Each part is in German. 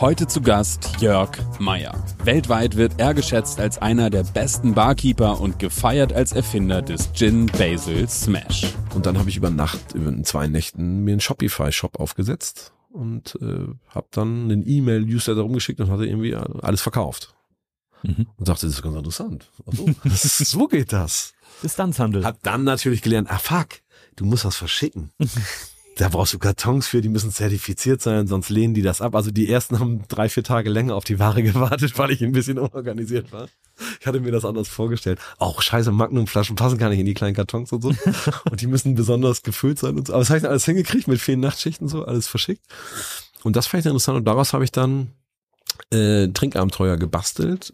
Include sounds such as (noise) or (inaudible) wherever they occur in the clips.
Heute zu Gast Jörg Meyer. Weltweit wird er geschätzt als einer der besten Barkeeper und gefeiert als Erfinder des Gin Basil Smash. Und dann habe ich über Nacht, über in zwei Nächten mir einen Shopify-Shop aufgesetzt und äh, habe dann einen E-Mail-Newsletter rumgeschickt und hatte irgendwie alles verkauft. Mhm. Und dachte, das ist ganz interessant. Also, das ist, so geht das. (laughs) Distanzhandel. Hab dann natürlich gelernt, ah fuck, du musst das verschicken. (laughs) da brauchst du Kartons für, die müssen zertifiziert sein, sonst lehnen die das ab. Also die ersten haben drei, vier Tage länger auf die Ware (laughs) gewartet, weil ich ein bisschen unorganisiert war. Ich hatte mir das anders vorgestellt. Auch scheiße, Magnumflaschen passen gar nicht in die kleinen Kartons und so. (laughs) und die müssen besonders gefüllt sein und so. Aber das habe ich dann alles hingekriegt mit vielen Nachtschichten so, alles verschickt. Und das fand ich interessant und daraus habe ich dann äh, Trinkabenteuer gebastelt.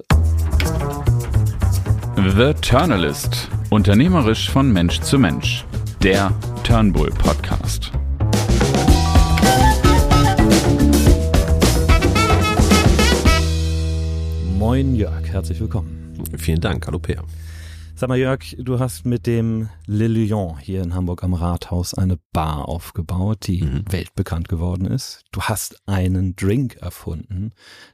The Turnalist. Unternehmerisch von Mensch zu Mensch. Der Turnbull Podcast. Moin Jörg, herzlich willkommen. Vielen Dank, hallo Peer. Sag mal Jörg, du hast mit dem Le Lion hier in Hamburg am Rathaus eine Bar aufgebaut, die mhm. weltbekannt geworden ist. Du hast einen Drink erfunden,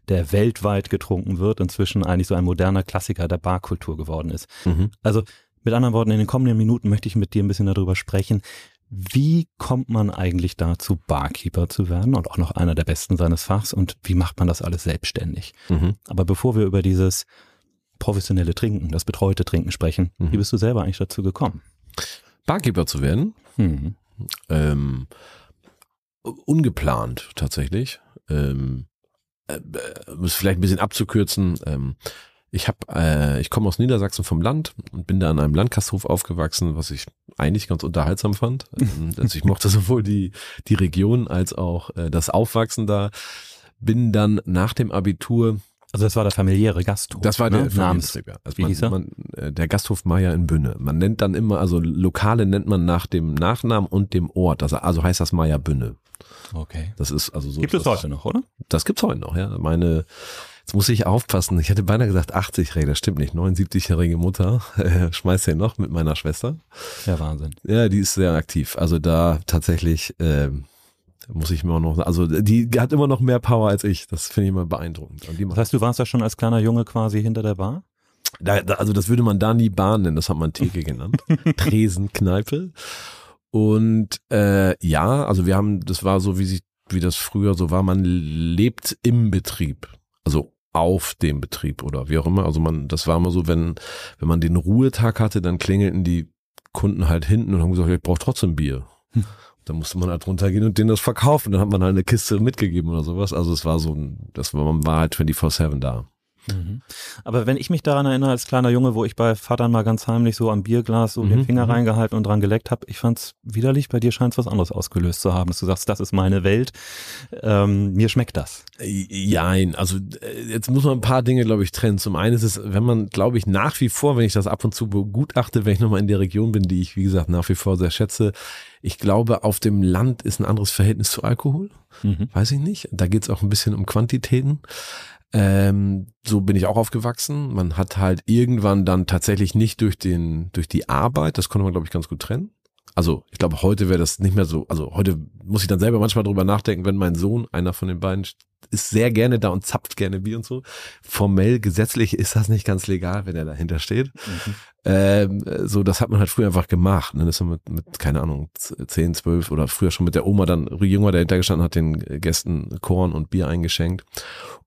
der weltweit getrunken wird, inzwischen eigentlich so ein moderner Klassiker der Barkultur geworden ist. Mhm. Also mit anderen Worten, in den kommenden Minuten möchte ich mit dir ein bisschen darüber sprechen, wie kommt man eigentlich dazu, Barkeeper zu werden und auch noch einer der Besten seines Fachs und wie macht man das alles selbstständig? Mhm. Aber bevor wir über dieses professionelle Trinken, das betreute Trinken sprechen, mhm. wie bist du selber eigentlich dazu gekommen? Barkeeper zu werden? Mhm. Ähm, ungeplant tatsächlich. Ähm, äh, äh, vielleicht ein bisschen abzukürzen. Ähm, ich habe, äh, ich komme aus Niedersachsen vom Land und bin da an einem Landgasthof aufgewachsen, was ich eigentlich ganz unterhaltsam fand. Ähm, also ich mochte (laughs) sowohl die die Region als auch äh, das Aufwachsen da. Bin dann nach dem Abitur also das war der familiäre Gasthof. Das war der ne? Ja. Also Wie man, hieß er? Man, äh, der Gasthof Meier in Bünne. Man nennt dann immer, also Lokale nennt man nach dem Nachnamen und dem Ort. Also, also heißt das Meier Bünne. Okay. Das ist also so. Gibt es heute noch, oder? Das gibt's heute noch, ja. Meine Jetzt muss ich aufpassen. Ich hätte beinahe gesagt 80 Räder, stimmt nicht. 79-jährige Mutter äh, schmeißt ja noch mit meiner Schwester. Ja, Wahnsinn. Ja, die ist sehr aktiv. Also da tatsächlich äh, muss ich mir auch noch, also die hat immer noch mehr Power als ich. Das finde ich immer beeindruckend. das heißt, du warst ja schon als kleiner Junge quasi hinter der Bar? Da, da, also das würde man da nie Bar nennen, das hat man Theke (laughs) genannt. Tresenkneipe. Und äh, ja, also wir haben, das war so, wie sich, wie das früher so war, man lebt im Betrieb. Also auf dem Betrieb oder wie auch immer. Also man, das war immer so, wenn, wenn man den Ruhetag hatte, dann klingelten die Kunden halt hinten und haben gesagt, ich brauche trotzdem Bier. Hm. Da musste man halt runtergehen und denen das verkaufen. Dann hat man halt eine Kiste mitgegeben oder sowas. Also es war so ein, das war, man war halt 24-7 da. Mhm. Aber wenn ich mich daran erinnere, als kleiner Junge, wo ich bei Vater mal ganz heimlich so am Bierglas so mhm. den Finger mhm. reingehalten und dran geleckt habe, ich fand's widerlich. Bei dir scheint es was anderes ausgelöst zu haben, dass du sagst, das ist meine Welt. Ähm, mir schmeckt das. Jein, also äh, jetzt muss man ein paar Dinge, glaube ich, trennen. Zum einen ist es, wenn man, glaube ich, nach wie vor, wenn ich das ab und zu begutachte, wenn ich nochmal in der Region bin, die ich, wie gesagt, nach wie vor sehr schätze, ich glaube, auf dem Land ist ein anderes Verhältnis zu Alkohol. Mhm. Weiß ich nicht. Da geht es auch ein bisschen um Quantitäten. Ähm, so bin ich auch aufgewachsen. Man hat halt irgendwann dann tatsächlich nicht durch den, durch die Arbeit, das konnte man, glaube ich, ganz gut trennen. Also ich glaube, heute wäre das nicht mehr so, also heute muss ich dann selber manchmal drüber nachdenken, wenn mein Sohn, einer von den beiden, ist sehr gerne da und zapft gerne Bier und so. Formell, gesetzlich ist das nicht ganz legal, wenn er dahinter steht. Mhm. Ähm, so, das hat man halt früher einfach gemacht. Ne? Das ist mit, mit, keine Ahnung, 10, 12 oder früher schon mit der Oma dann jünger dahinter gestanden, hat den Gästen Korn und Bier eingeschenkt.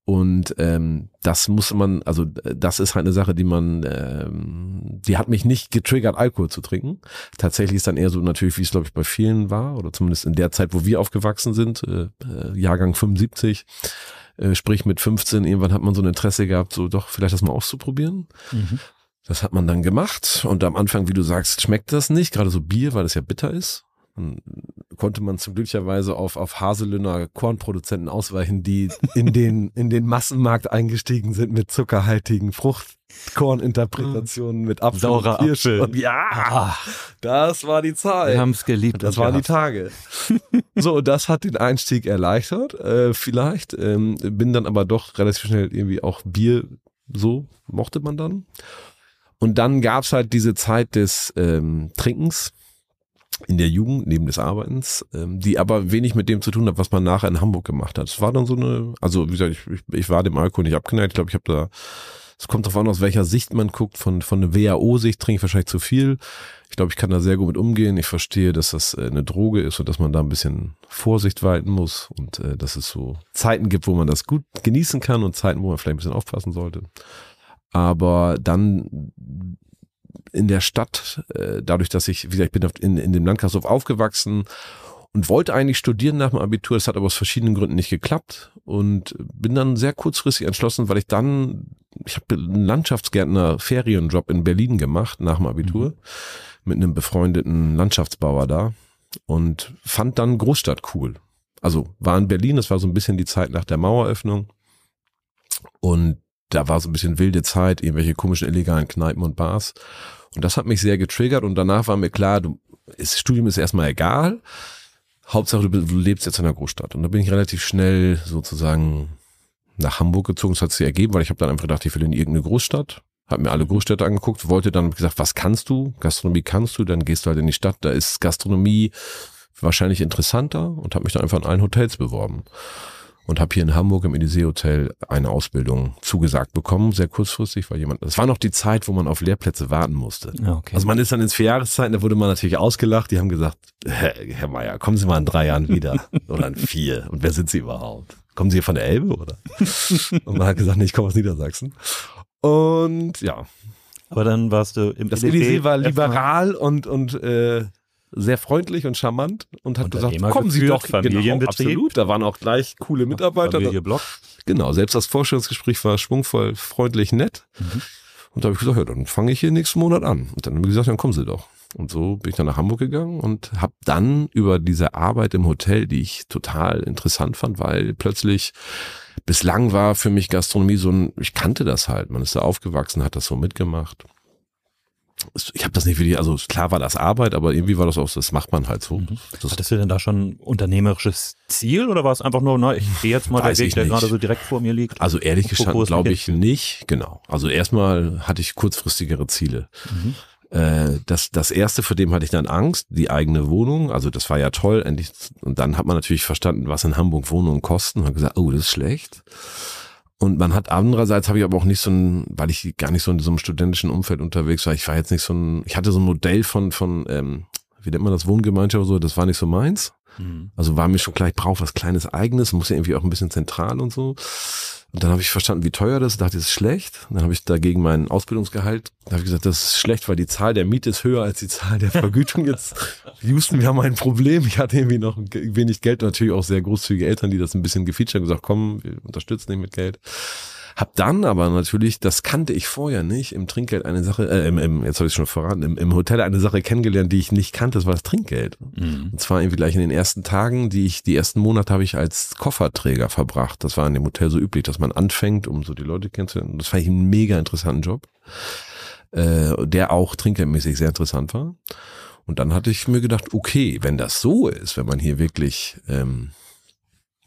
Und ähm, das muss man, also das ist halt eine Sache, die man, ähm, die hat mich nicht getriggert, Alkohol zu trinken. Tatsächlich ist dann eher so natürlich, wie es glaube ich bei vielen war, oder zumindest in der Zeit, wo wir aufgewachsen sind, äh, äh Jahrgang 75, äh, sprich mit 15, irgendwann hat man so ein Interesse gehabt, so doch vielleicht das mal auszuprobieren. Mhm. Das hat man dann gemacht und am Anfang, wie du sagst, schmeckt das nicht, gerade so Bier, weil es ja bitter ist. Dann konnte man zum glücklicherweise auf, auf Haselünner Kornproduzenten ausweichen, die in den, in den Massenmarkt eingestiegen sind mit zuckerhaltigen Fruchtkorninterpretationen mit Apfel Saurer und. Und ja, ah. das war die Zeit. Wir haben es geliebt. Das waren die Tage. so, das hat den Einstieg erleichtert, äh, vielleicht. Ähm, bin dann aber doch relativ schnell irgendwie auch Bier so mochte man dann. Und dann gab's halt diese Zeit des ähm, Trinkens in der Jugend neben des Arbeitens, ähm, die aber wenig mit dem zu tun hat, was man nachher in Hamburg gemacht hat. Es war dann so eine, also wie gesagt, ich, ich, ich war dem Alkohol nicht abgeneigt. Ich glaube, ich habe da, es kommt darauf an, aus welcher Sicht man guckt. Von von der WHO-Sicht trinke ich wahrscheinlich zu viel. Ich glaube, ich kann da sehr gut mit umgehen. Ich verstehe, dass das äh, eine Droge ist und dass man da ein bisschen Vorsicht walten muss und äh, dass es so Zeiten gibt, wo man das gut genießen kann und Zeiten, wo man vielleicht ein bisschen aufpassen sollte. Aber dann in der Stadt, äh, dadurch, dass ich, wie gesagt, ich bin in, in dem Landkreis aufgewachsen und wollte eigentlich studieren nach dem Abitur. Das hat aber aus verschiedenen Gründen nicht geklappt und bin dann sehr kurzfristig entschlossen, weil ich dann, ich habe einen Landschaftsgärtner Ferienjob in Berlin gemacht nach dem Abitur mhm. mit einem befreundeten Landschaftsbauer da und fand dann Großstadt cool. Also war in Berlin, das war so ein bisschen die Zeit nach der Maueröffnung und da war so ein bisschen wilde Zeit, irgendwelche komischen illegalen Kneipen und Bars. Und das hat mich sehr getriggert und danach war mir klar, du, das Studium ist erstmal egal. Hauptsache, du, lebst jetzt in einer Großstadt. Und da bin ich relativ schnell sozusagen nach Hamburg gezogen. Das hat sich ergeben, weil ich habe dann einfach gedacht, ich will in irgendeine Großstadt. Hab mir alle Großstädte angeguckt, wollte dann gesagt, was kannst du? Gastronomie kannst du, dann gehst du halt in die Stadt, da ist Gastronomie wahrscheinlich interessanter und habe mich dann einfach in allen Hotels beworben und habe hier in Hamburg im Elysee Hotel eine Ausbildung zugesagt bekommen, sehr kurzfristig, weil jemand, das war noch die Zeit, wo man auf Lehrplätze warten musste. Okay. Also man ist dann ins Vierjahreszeiten, da wurde man natürlich ausgelacht, die haben gesagt, Herr, Herr Meier, kommen Sie mal in drei Jahren wieder (laughs) oder in vier und wer sind Sie überhaupt? Kommen Sie hier von der Elbe oder? (laughs) und man hat gesagt, nee, ich komme aus Niedersachsen. Und ja. Aber dann warst du im Das Elysee war liberal und, und äh, sehr freundlich und charmant und hat gesagt, kommen Sie doch. Genau, absolut. Da waren auch gleich coole Mitarbeiter. Familie Block. Genau, selbst das Vorstellungsgespräch war schwungvoll, freundlich, nett. Mhm. Und da habe ich gesagt, ja, dann fange ich hier nächsten Monat an. Und dann haben wir gesagt, dann kommen Sie doch. Und so bin ich dann nach Hamburg gegangen und habe dann über diese Arbeit im Hotel, die ich total interessant fand, weil plötzlich bislang war für mich Gastronomie so ein, ich kannte das halt, man ist da aufgewachsen, hat das so mitgemacht ich habe das nicht wirklich, also klar war das Arbeit, aber irgendwie war das auch, das macht man halt so. Mhm. Hattest du denn da schon ein unternehmerisches Ziel oder war es einfach nur, na, ich gehe jetzt mal der Weg, der gerade so direkt vor mir liegt? Also ehrlich gestanden glaube ich nicht, genau. Also erstmal hatte ich kurzfristigere Ziele. Mhm. Äh, das, das erste, vor dem hatte ich dann Angst, die eigene Wohnung. Also das war ja toll. Endlich, und dann hat man natürlich verstanden, was in Hamburg Wohnungen kosten und hat gesagt, oh, das ist schlecht. Und man hat andererseits habe ich aber auch nicht so ein, weil ich gar nicht so in so einem studentischen Umfeld unterwegs war, ich war jetzt nicht so ein, ich hatte so ein Modell von, von ähm, wie nennt man das, Wohngemeinschaft oder so, das war nicht so meins. Mhm. Also war mir schon klar, ich brauche was Kleines Eigenes, muss ja irgendwie auch ein bisschen zentral und so. Und dann habe ich verstanden, wie teuer das ist, dachte, das ist schlecht. Und dann habe ich dagegen meinen Ausbildungsgehalt, da habe ich gesagt, das ist schlecht, weil die Zahl der Miete ist höher als die Zahl der Vergütung jetzt. Houston, wir haben ein Problem. Ich hatte irgendwie noch wenig Geld und natürlich auch sehr großzügige Eltern, die das ein bisschen gefeatured gesagt, komm, wir unterstützen dich mit Geld. Hab dann aber natürlich, das kannte ich vorher nicht, im Trinkgeld eine Sache, äh, im, im, jetzt habe ich schon verraten, im, im Hotel eine Sache kennengelernt, die ich nicht kannte, das war das Trinkgeld. Mhm. Und zwar irgendwie gleich in den ersten Tagen, die ich, die ersten Monate habe ich als Kofferträger verbracht. Das war in dem Hotel so üblich, dass man anfängt, um so die Leute kennenzulernen. Das fand ich einen mega interessanten Job, äh, der auch trinkgeldmäßig sehr interessant war. Und dann hatte ich mir gedacht, okay, wenn das so ist, wenn man hier wirklich ähm,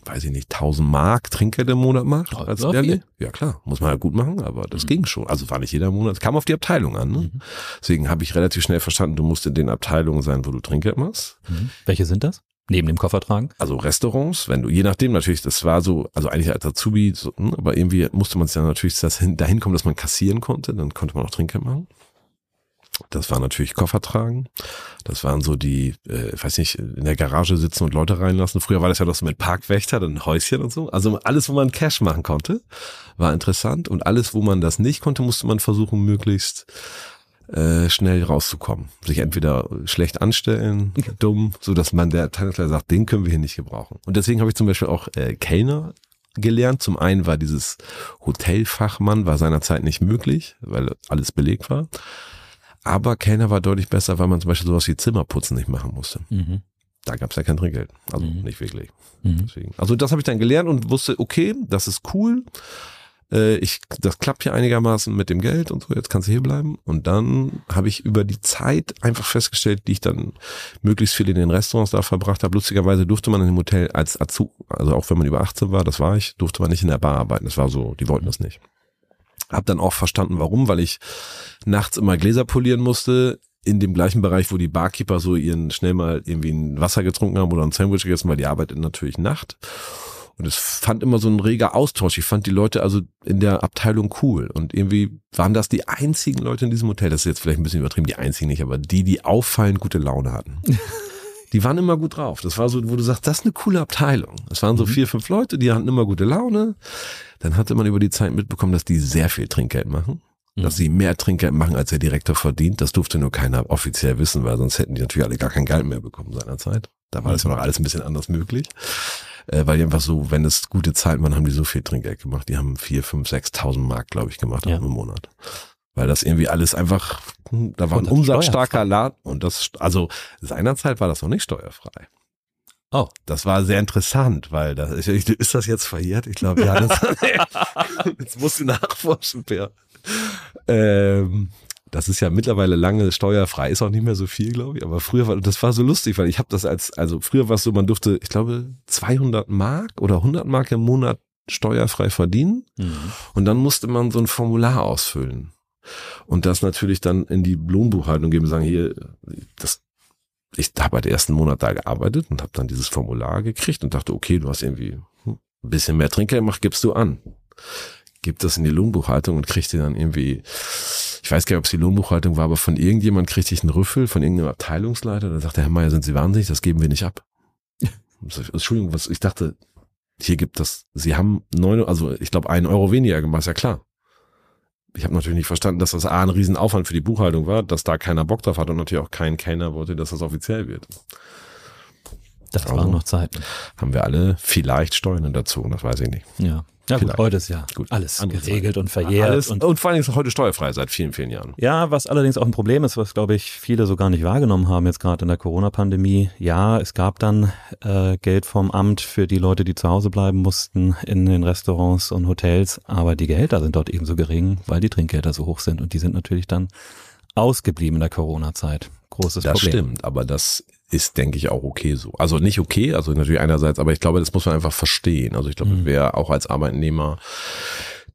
weiß ich nicht, 1000 Mark Trinkgeld im Monat macht. Ja, als Lehrling. Ja klar, muss man ja gut machen, aber das mhm. ging schon. Also war nicht jeder Monat, es kam auf die Abteilung an. Ne? Mhm. Deswegen habe ich relativ schnell verstanden, du musst in den Abteilungen sein, wo du Trinkgeld machst. Mhm. Welche sind das? Neben dem Koffertragen? Also Restaurants, wenn du, je nachdem natürlich, das war so, also eigentlich als Azubi, so, hm, aber irgendwie musste man es ja natürlich dahin kommen, dass man kassieren konnte, dann konnte man auch Trinkgeld machen. Das war natürlich Koffer tragen. Das waren so die, äh, ich weiß nicht, in der Garage sitzen und Leute reinlassen. Früher war das ja noch so mit Parkwächter, dann Häuschen und so. Also alles, wo man Cash machen konnte, war interessant. Und alles, wo man das nicht konnte, musste man versuchen, möglichst äh, schnell rauszukommen. Sich entweder schlecht anstellen, dumm, so dass man der Tankstelle sagt, den können wir hier nicht gebrauchen. Und deswegen habe ich zum Beispiel auch äh, Kellner gelernt. Zum einen war dieses Hotelfachmann, war seinerzeit nicht möglich, weil alles belegt war. Aber Kellner war deutlich besser, weil man zum Beispiel sowas wie Zimmerputzen nicht machen musste. Mhm. Da gab es ja kein Trinkgeld. Also mhm. nicht wirklich. Mhm. Also das habe ich dann gelernt und wusste, okay, das ist cool. Äh, ich, das klappt hier einigermaßen mit dem Geld und so, jetzt kannst du hier bleiben. Und dann habe ich über die Zeit einfach festgestellt, die ich dann möglichst viel in den Restaurants da verbracht habe. Lustigerweise durfte man in dem Hotel als Azu, also auch wenn man über 18 war, das war ich, durfte man nicht in der Bar arbeiten. Das war so, die wollten das nicht. Hab dann auch verstanden, warum, weil ich nachts immer Gläser polieren musste. in dem gleichen Bereich, wo die Barkeeper so ihren schnell mal irgendwie ein Wasser getrunken haben oder ein Sandwich gegessen, weil die arbeitet natürlich Nacht. Und es fand immer so ein reger Austausch. Ich fand die Leute also in der Abteilung cool. Und irgendwie waren das die einzigen Leute in diesem Hotel, das ist jetzt vielleicht ein bisschen übertrieben, die einzigen nicht, aber die, die auffallend gute Laune hatten. (laughs) die waren immer gut drauf. Das war so, wo du sagst, das ist eine coole Abteilung. Es waren so mhm. vier, fünf Leute, die hatten immer gute Laune. Dann hatte man über die Zeit mitbekommen, dass die sehr viel Trinkgeld machen. Mhm. Dass sie mehr Trinkgeld machen, als der Direktor verdient. Das durfte nur keiner offiziell wissen, weil sonst hätten die natürlich alle gar kein Geld mehr bekommen seinerzeit. Da war das ja noch alles ein bisschen anders möglich. Äh, weil die einfach so, wenn es gute Zeit waren, haben die so viel Trinkgeld gemacht. Die haben vier, fünf, sechstausend Mark, glaube ich, gemacht ja. im Monat weil das irgendwie alles einfach, da war ein umsatzstarker Laden und das, also seinerzeit war das noch nicht steuerfrei. Oh. Das war sehr interessant, weil das ist, ist das jetzt verjährt? Ich glaube, ja. Das, (laughs) (laughs) jetzt musst du nachforschen, Per. Ähm, das ist ja mittlerweile lange steuerfrei, ist auch nicht mehr so viel, glaube ich. Aber früher war, das war so lustig, weil ich habe das als, also früher war es so, man durfte, ich glaube, 200 Mark oder 100 Mark im Monat steuerfrei verdienen. Mhm. Und dann musste man so ein Formular ausfüllen und das natürlich dann in die Lohnbuchhaltung geben und sagen, hier, das, ich habe halt den ersten Monat da gearbeitet und habe dann dieses Formular gekriegt und dachte, okay, du hast irgendwie ein bisschen mehr Trinkgeld gemacht, gibst du an. Gib das in die Lohnbuchhaltung und kriegte dann irgendwie, ich weiß gar nicht, ob es die Lohnbuchhaltung war, aber von irgendjemand kriegte ich einen Rüffel, von irgendeinem Abteilungsleiter, da sagte Herr Meier, sind Sie wahnsinnig, das geben wir nicht ab. (laughs) Entschuldigung, was ich dachte, hier gibt das, Sie haben neun, also ich glaube, einen Euro weniger gemacht, ist ja klar ich habe natürlich nicht verstanden, dass das A ein Riesenaufwand für die Buchhaltung war, dass da keiner Bock drauf hat und natürlich auch kein Kenner wollte, dass das offiziell wird. Das also, waren noch Zeiten. Haben wir alle vielleicht Steuern dazu, das weiß ich nicht. Ja. Ja, gut, heute ist ja gut. alles Andere geregelt Zeit. und verjährt. Alles, und, und, vor allem ist heute steuerfrei seit vielen, vielen Jahren. Ja, was allerdings auch ein Problem ist, was, glaube ich, viele so gar nicht wahrgenommen haben, jetzt gerade in der Corona-Pandemie. Ja, es gab dann äh, Geld vom Amt für die Leute, die zu Hause bleiben mussten in den Restaurants und Hotels, aber die Gehälter sind dort ebenso gering, weil die Trinkgelder so hoch sind und die sind natürlich dann ausgeblieben in der Corona-Zeit. Großes das Problem. Das stimmt, aber das ist, denke ich, auch okay so. Also nicht okay, also natürlich einerseits, aber ich glaube, das muss man einfach verstehen. Also ich glaube, mhm. wer auch als Arbeitnehmer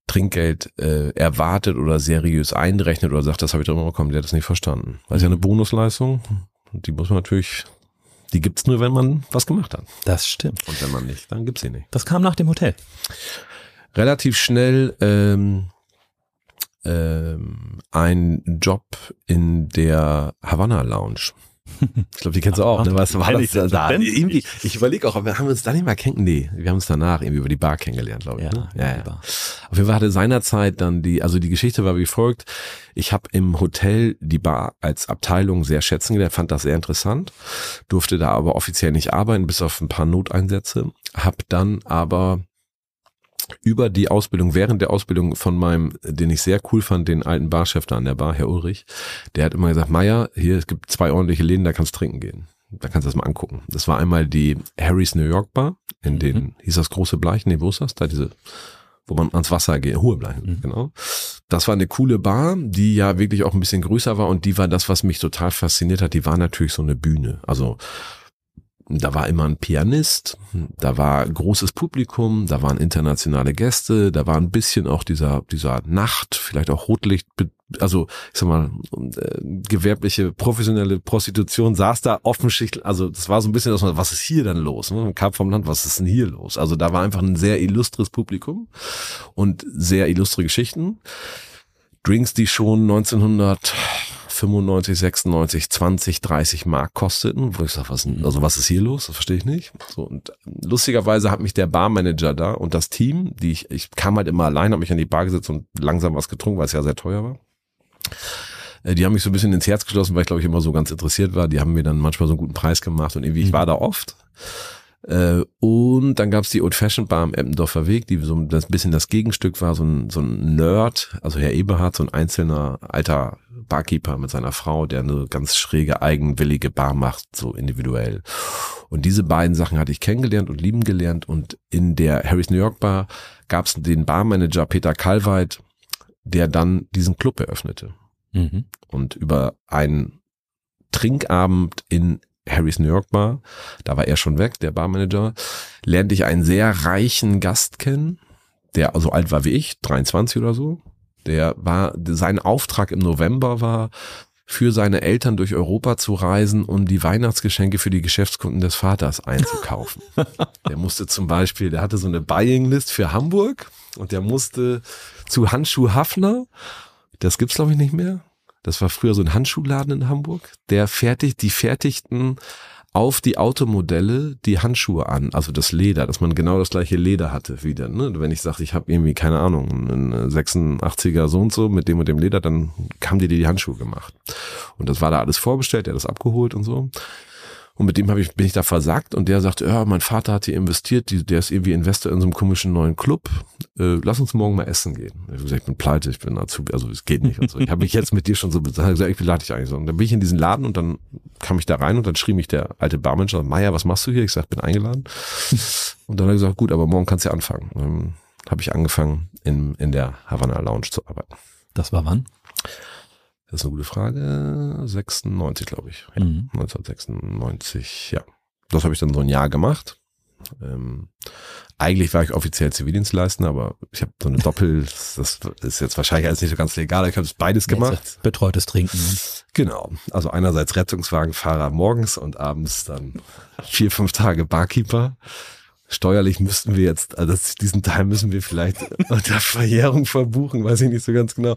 Trinkgeld äh, erwartet oder seriös einrechnet oder sagt, das habe ich doch immer bekommen, der hat das nicht verstanden. Es mhm. ja eine Bonusleistung und die muss man natürlich, die gibt's nur, wenn man was gemacht hat. Das stimmt. Und wenn man nicht, dann gibt's sie nicht. Das kam nach dem Hotel. Relativ schnell ähm, ähm, ein Job in der Havana Lounge. Ich glaube, die kennst du auch. Ne? Was war das da? da? Irgendwie, ich überlege auch, wir haben uns da nicht mal kennengelernt. Nee, wir haben uns danach irgendwie über die Bar kennengelernt, glaube ich. Ja, ne? ja, ja. Auf jeden Fall hatte seinerzeit dann die, also die Geschichte war wie folgt. Ich habe im Hotel die Bar als Abteilung sehr schätzen gelernt, fand das sehr interessant, durfte da aber offiziell nicht arbeiten, bis auf ein paar Noteinsätze. Hab dann aber über die Ausbildung, während der Ausbildung von meinem, den ich sehr cool fand, den alten Barchef da an der Bar, Herr Ulrich, der hat immer gesagt, Meier, hier, es gibt zwei ordentliche Läden, da kannst du trinken gehen. Da kannst du das mal angucken. Das war einmal die Harry's New York Bar, in den, mhm. hieß das große Bleichen, nee, wo ist das? Da diese, wo man ans Wasser geht, hohe Bleichen, mhm. genau. Das war eine coole Bar, die ja wirklich auch ein bisschen größer war und die war das, was mich total fasziniert hat. Die war natürlich so eine Bühne. Also, da war immer ein Pianist, da war großes Publikum, da waren internationale Gäste, da war ein bisschen auch dieser, dieser Nacht, vielleicht auch Rotlicht, also ich sag mal, äh, gewerbliche, professionelle Prostitution saß da offensichtlich, also das war so ein bisschen, was ist hier denn los? Ne? Man kam vom Land, was ist denn hier los? Also da war einfach ein sehr illustres Publikum und sehr illustre Geschichten. Drinks, die schon 1900 95, 96, 20, 30 Mark kosteten, wo ich sage, was, also was ist hier los? Das verstehe ich nicht. So, und lustigerweise hat mich der Barmanager da und das Team, die ich, ich kam halt immer allein, habe mich an die Bar gesetzt und langsam was getrunken, weil es ja sehr teuer war. Äh, die haben mich so ein bisschen ins Herz geschlossen, weil ich glaube ich immer so ganz interessiert war. Die haben mir dann manchmal so einen guten Preis gemacht und irgendwie, ich mhm. war da oft. Äh, und dann gab's die Old Fashioned Bar am Eppendorfer Weg, die so ein bisschen das Gegenstück war, so ein, so ein Nerd, also Herr Eberhard, so ein einzelner alter Barkeeper mit seiner Frau, der eine ganz schräge, eigenwillige Bar macht, so individuell. Und diese beiden Sachen hatte ich kennengelernt und lieben gelernt. Und in der Harry's New York Bar gab's den Barmanager Peter Kalweit, der dann diesen Club eröffnete. Mhm. Und über einen Trinkabend in Harrys New York Bar, da war er schon weg, der Barmanager, lernte ich einen sehr reichen Gast kennen, der so alt war wie ich, 23 oder so. Der war, sein Auftrag im November war, für seine Eltern durch Europa zu reisen, um die Weihnachtsgeschenke für die Geschäftskunden des Vaters einzukaufen. (laughs) der musste zum Beispiel, der hatte so eine Buying List für Hamburg und der musste zu Handschuh Hafner, das gibt's glaube ich nicht mehr. Das war früher so ein Handschuhladen in Hamburg. Der fertigt, die fertigten auf die Automodelle die Handschuhe an, also das Leder, dass man genau das gleiche Leder hatte wieder. Ne? Wenn ich sage, ich habe irgendwie, keine Ahnung, einen 86er so und so mit dem und dem Leder, dann haben die dir die Handschuhe gemacht. Und das war da alles vorbestellt, der hat das abgeholt und so. Und mit dem hab ich, bin ich da versagt und der sagt, ja, mein Vater hat hier investiert, die, der ist irgendwie Investor in so einem komischen neuen Club. Äh, lass uns morgen mal essen gehen. Ich habe gesagt, ich bin pleite, ich bin dazu, also es geht nicht und so. Ich habe mich jetzt mit dir schon so gesagt, ich lade dich eigentlich so. Und dann bin ich in diesen Laden und dann kam ich da rein und dann schrie mich der alte Barmanager, Meier, was machst du hier? Ich sag, bin eingeladen. (laughs) und dann hat er gesagt, gut, aber morgen kannst du ja anfangen. Dann habe ich angefangen, in, in der Havana Lounge zu arbeiten. Das war wann? Das ist eine gute Frage. 96, glaube ich. Ja, Mhm. 1996, ja. Das habe ich dann so ein Jahr gemacht. Ähm, eigentlich war ich offiziell Zivildienstleister, aber ich habe so eine Doppel, (laughs) das ist jetzt wahrscheinlich alles nicht so ganz legal, ich habe beides gemacht. Betreutes Trinken. Genau. Also einerseits Rettungswagenfahrer morgens und abends dann vier, fünf Tage Barkeeper. Steuerlich müssten wir jetzt, also diesen Teil müssen wir vielleicht (laughs) unter Verjährung verbuchen, weiß ich nicht so ganz genau.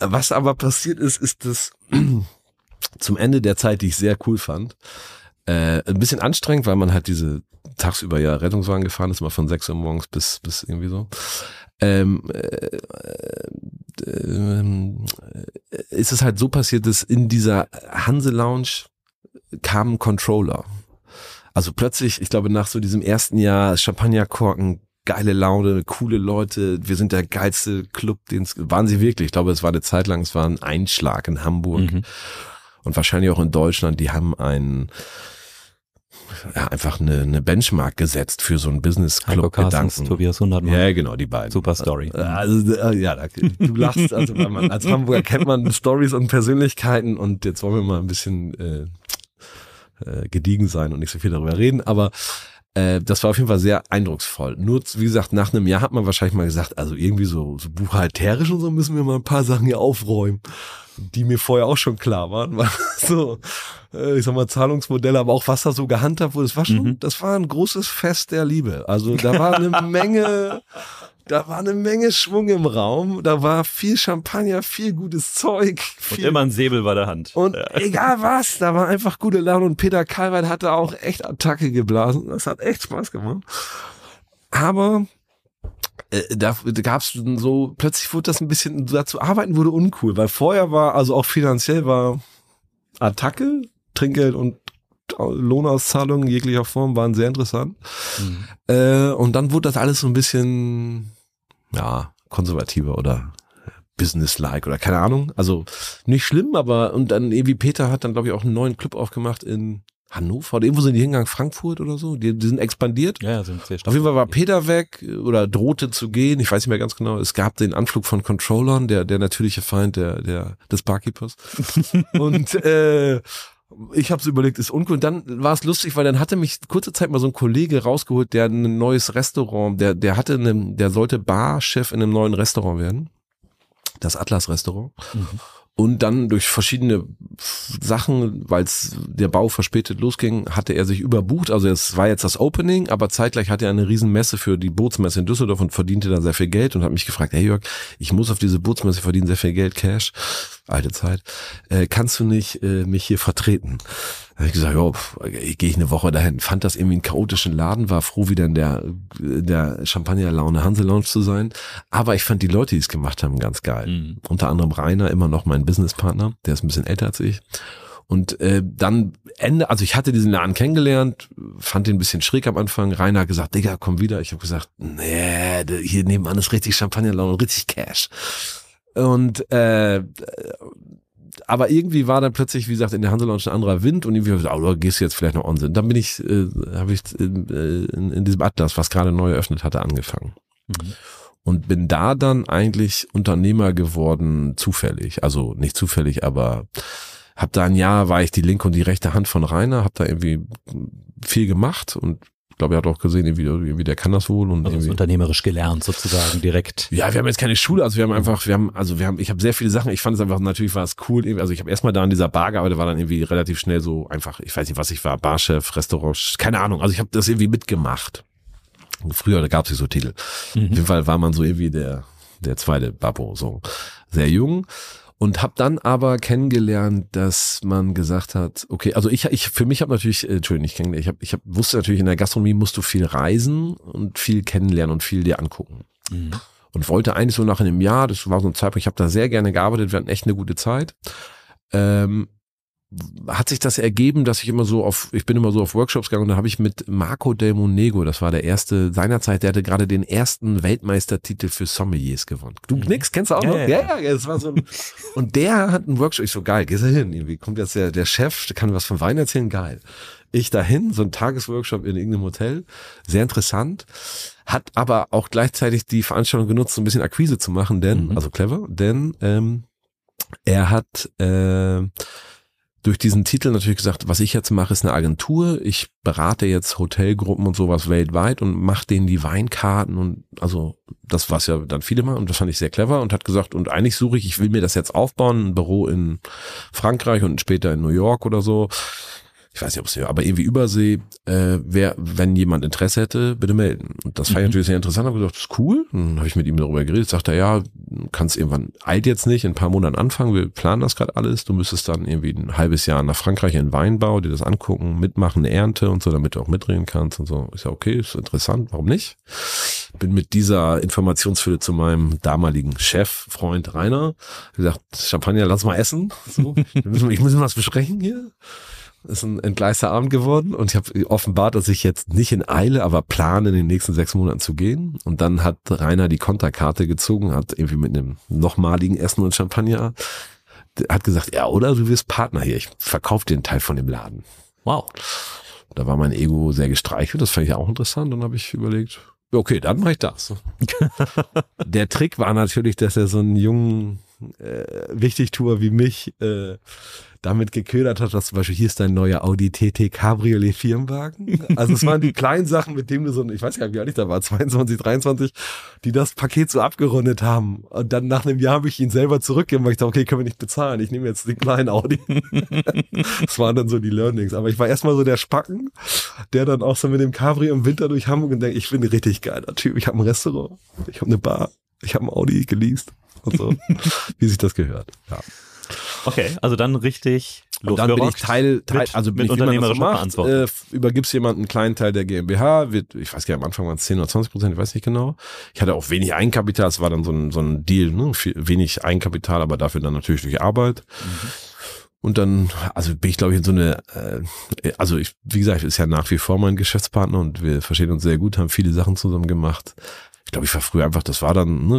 Was aber passiert ist, ist das (clears throat) zum Ende der Zeit, die ich sehr cool fand, äh, ein bisschen anstrengend, weil man halt diese tagsüber ja Rettungswagen gefahren ist, immer von 6 Uhr morgens bis, bis irgendwie so. Ähm, äh, ähm, äh, ist es halt so passiert, dass in dieser Hanse Lounge kam ein Controller. Also plötzlich, ich glaube, nach so diesem ersten Jahr Champagnerkorken, geile Laune, coole Leute, wir sind der geilste Club, den es waren sie wirklich. Ich glaube, es war eine Zeit lang, es war ein Einschlag in Hamburg Mhm. und wahrscheinlich auch in Deutschland. Die haben einen ja, einfach eine, eine Benchmark gesetzt für so einen Business Club Gedanken. Tobias Hundertmann. Ja, genau, die beiden. Super Story. Also, äh, ja, du lachst, also man, als Hamburger kennt man Stories und Persönlichkeiten und jetzt wollen wir mal ein bisschen äh, äh, gediegen sein und nicht so viel darüber reden, aber äh, das war auf jeden Fall sehr eindrucksvoll. Nur, wie gesagt, nach einem Jahr hat man wahrscheinlich mal gesagt, also irgendwie so, so buchhalterisch und so müssen wir mal ein paar Sachen hier aufräumen, die mir vorher auch schon klar waren. (laughs) Weil so, äh, ich sag mal, Zahlungsmodelle, aber auch was da so gehandhabt wurde, das war schon, Mhm. das war ein großes Fest der Liebe. Also da war eine (laughs) Menge, da war eine Menge Schwung im Raum, da war viel Champagner, viel gutes Zeug, Und viel immer ein Säbel bei der Hand. und egal was, da war einfach gute Laune und Peter Kalweit hatte auch echt Attacke geblasen. Das hat echt Spaß gemacht. Aber äh, da gab es so, plötzlich wurde das ein bisschen, dazu arbeiten wurde uncool, weil vorher war, also auch finanziell war Attacke, Trinkgeld und Lohnauszahlungen jeglicher Form waren sehr interessant. Mhm. Äh, und dann wurde das alles so ein bisschen, ja, konservativer oder businesslike oder keine Ahnung. Also nicht schlimm, aber und dann irgendwie Peter hat dann, glaube ich, auch einen neuen Club aufgemacht in Hannover oder irgendwo sind die hingegangen, Frankfurt oder so. Die, die sind expandiert. Ja, sind sehr Auf jeden Fall war Peter weg oder drohte zu gehen. Ich weiß nicht mehr ganz genau. Es gab den Anflug von Controllern, der, der natürliche Feind der, der, des Barkeepers. (laughs) und äh, ich habe so überlegt, ist uncool. Und dann war es lustig, weil dann hatte mich kurze Zeit mal so ein Kollege rausgeholt, der ein neues Restaurant, der, der hatte eine, der sollte Barchef in einem neuen Restaurant werden. Das Atlas Restaurant. Mhm. Und dann durch verschiedene Sachen, weil der Bau verspätet losging, hatte er sich überbucht. Also es war jetzt das Opening, aber zeitgleich hatte er eine Riesenmesse für die Bootsmesse in Düsseldorf und verdiente da sehr viel Geld und hat mich gefragt, hey Jörg, ich muss auf diese Bootsmesse verdienen sehr viel Geld, Cash, alte Zeit. Äh, kannst du nicht äh, mich hier vertreten? Da hab ich gesagt, pff, gehe ich eine Woche dahin. Fand das irgendwie einen chaotischen Laden, war froh, wieder in der, der Champagner-Laune Hanse Lounge zu sein. Aber ich fand die Leute, die es gemacht haben, ganz geil. Mhm. Unter anderem Rainer, immer noch mein Businesspartner, der ist ein bisschen älter als ich. Und äh, dann Ende, also ich hatte diesen Laden kennengelernt, fand den ein bisschen schräg am Anfang. Rainer hat gesagt, Digga, komm wieder. Ich habe gesagt, nee, hier nebenan ist richtig Champagnerlaune, richtig Cash. Und äh, aber irgendwie war dann plötzlich, wie gesagt, in der Hanse Lounge ein anderer Wind und irgendwie, oh, du gehst jetzt vielleicht noch on Dann bin ich, äh, habe ich äh, in, in diesem Atlas, was gerade neu eröffnet hatte, angefangen Mhm. und bin da dann eigentlich Unternehmer geworden, zufällig. Also nicht zufällig, aber hab da ein Jahr, war ich die linke und die rechte Hand von Rainer, hab da irgendwie viel gemacht und glaube, er hat auch gesehen, irgendwie, irgendwie der kann das wohl und Also irgendwie. unternehmerisch gelernt sozusagen direkt. Ja, wir haben jetzt keine Schule, also wir haben einfach, wir haben, also wir haben, ich habe sehr viele Sachen, ich fand es einfach, natürlich war es cool, also ich habe erstmal da an dieser Bar gearbeitet, war dann irgendwie relativ schnell so einfach, ich weiß nicht, was ich war, Barchef, Restaurant, keine Ahnung, also ich habe das irgendwie mitgemacht. Früher gab es so Titel. Auf jeden Fall war man so irgendwie der, der zweite Babbo, so sehr jung. Und habe dann aber kennengelernt, dass man gesagt hat, okay, also ich, ich für mich habe natürlich, äh, Entschuldigung, ich kenne, ich habe, ich hab, wusste natürlich in der Gastronomie musst du viel reisen und viel kennenlernen und viel dir angucken und wollte eigentlich so nach einem Jahr, das war so ein Zeitpunkt, ich habe da sehr gerne gearbeitet, wir hatten echt eine gute Zeit. Ähm, hat sich das ergeben, dass ich immer so auf, ich bin immer so auf Workshops gegangen und da habe ich mit Marco Del Monego, das war der erste seinerzeit, der hatte gerade den ersten Weltmeistertitel für Sommeliers gewonnen. Du nix, kennst du auch Ja, noch? ja, Ja, ja, das war so ein, (laughs) und der hat einen Workshop, ich so geil, gehst du hin, irgendwie kommt jetzt der, der Chef, der kann was von Wein erzählen, geil. Ich dahin, so ein Tagesworkshop in irgendeinem Hotel, sehr interessant, hat aber auch gleichzeitig die Veranstaltung genutzt, so ein bisschen Akquise zu machen, denn, Mhm. also clever, denn ähm, er hat äh, durch diesen Titel natürlich gesagt, was ich jetzt mache, ist eine Agentur. Ich berate jetzt Hotelgruppen und sowas weltweit und mache denen die Weinkarten und also das was ja dann viele machen und das fand ich sehr clever und hat gesagt, und eigentlich suche ich, ich will mir das jetzt aufbauen, ein Büro in Frankreich und später in New York oder so. Ich weiß nicht, ob es hier, aber irgendwie Übersee, äh, wer, wenn jemand Interesse hätte, bitte melden. Und das fand ich Mhm. natürlich sehr interessant, habe gesagt, das ist cool. Dann habe ich mit ihm darüber geredet, sagt er, ja, kannst irgendwann, eilt jetzt nicht, in ein paar Monaten anfangen, wir planen das gerade alles. Du müsstest dann irgendwie ein halbes Jahr nach Frankreich in Weinbau, dir das angucken, mitmachen, eine Ernte und so, damit du auch mitreden kannst und so. Ist ja okay, ist interessant, warum nicht? Bin mit dieser Informationsfülle zu meinem damaligen Chef, Freund Rainer, gesagt, Champagner, lass mal essen. So, (laughs) ich muss was besprechen hier ist ein entgleister Abend geworden und ich habe offenbart, dass ich jetzt nicht in Eile, aber plane, in den nächsten sechs Monaten zu gehen. Und dann hat Rainer die Konterkarte gezogen, hat irgendwie mit einem nochmaligen Essen und Champagner, hat gesagt, ja, oder du wirst Partner hier, ich verkaufe den Teil von dem Laden. Wow. Da war mein Ego sehr gestreichelt, das fand ich auch interessant. Dann habe ich überlegt, okay, dann mache ich das. (laughs) Der Trick war natürlich, dass er so einen jungen äh, Wichtigtuer wie mich äh, damit geködert hat, dass zum Beispiel hier ist dein neuer Audi TT Cabriolet Firmenwagen. Also es waren die (laughs) kleinen Sachen, mit denen du so, ich weiß gar nicht, wie alt ich da war, 22, 23, die das Paket so abgerundet haben. Und dann nach einem Jahr habe ich ihn selber zurückgegeben, weil ich dachte, okay, können wir nicht bezahlen. Ich nehme jetzt den kleinen Audi. (laughs) das waren dann so die Learnings. Aber ich war erstmal so der Spacken, der dann auch so mit dem Cabrio im Winter durch Hamburg und denkt, ich bin ein richtig geiler Typ. Ich habe ein Restaurant, ich habe eine Bar, ich habe ein Audi geleast und so, (laughs) wie sich das gehört. Ja. Okay, also dann richtig Und dann bin ich. Teil, Teil mit- also bin mit ich, das so unternehmerischer macht, äh, übergibst jemand einen kleinen Teil der GmbH, wird, ich weiß gar nicht, am Anfang waren es 10 oder 20 Prozent, ich weiß nicht genau. Ich hatte auch wenig Eigenkapital, es war dann so ein, so ein Deal, ne? Wenig Eigenkapital, aber dafür dann natürlich durch Arbeit. Und dann, also bin ich glaube ich in so eine, äh, also ich, wie gesagt, ist ja nach wie vor mein Geschäftspartner und wir verstehen uns sehr gut, haben viele Sachen zusammen gemacht. Ich glaube, ich war früher einfach, das war dann, ne,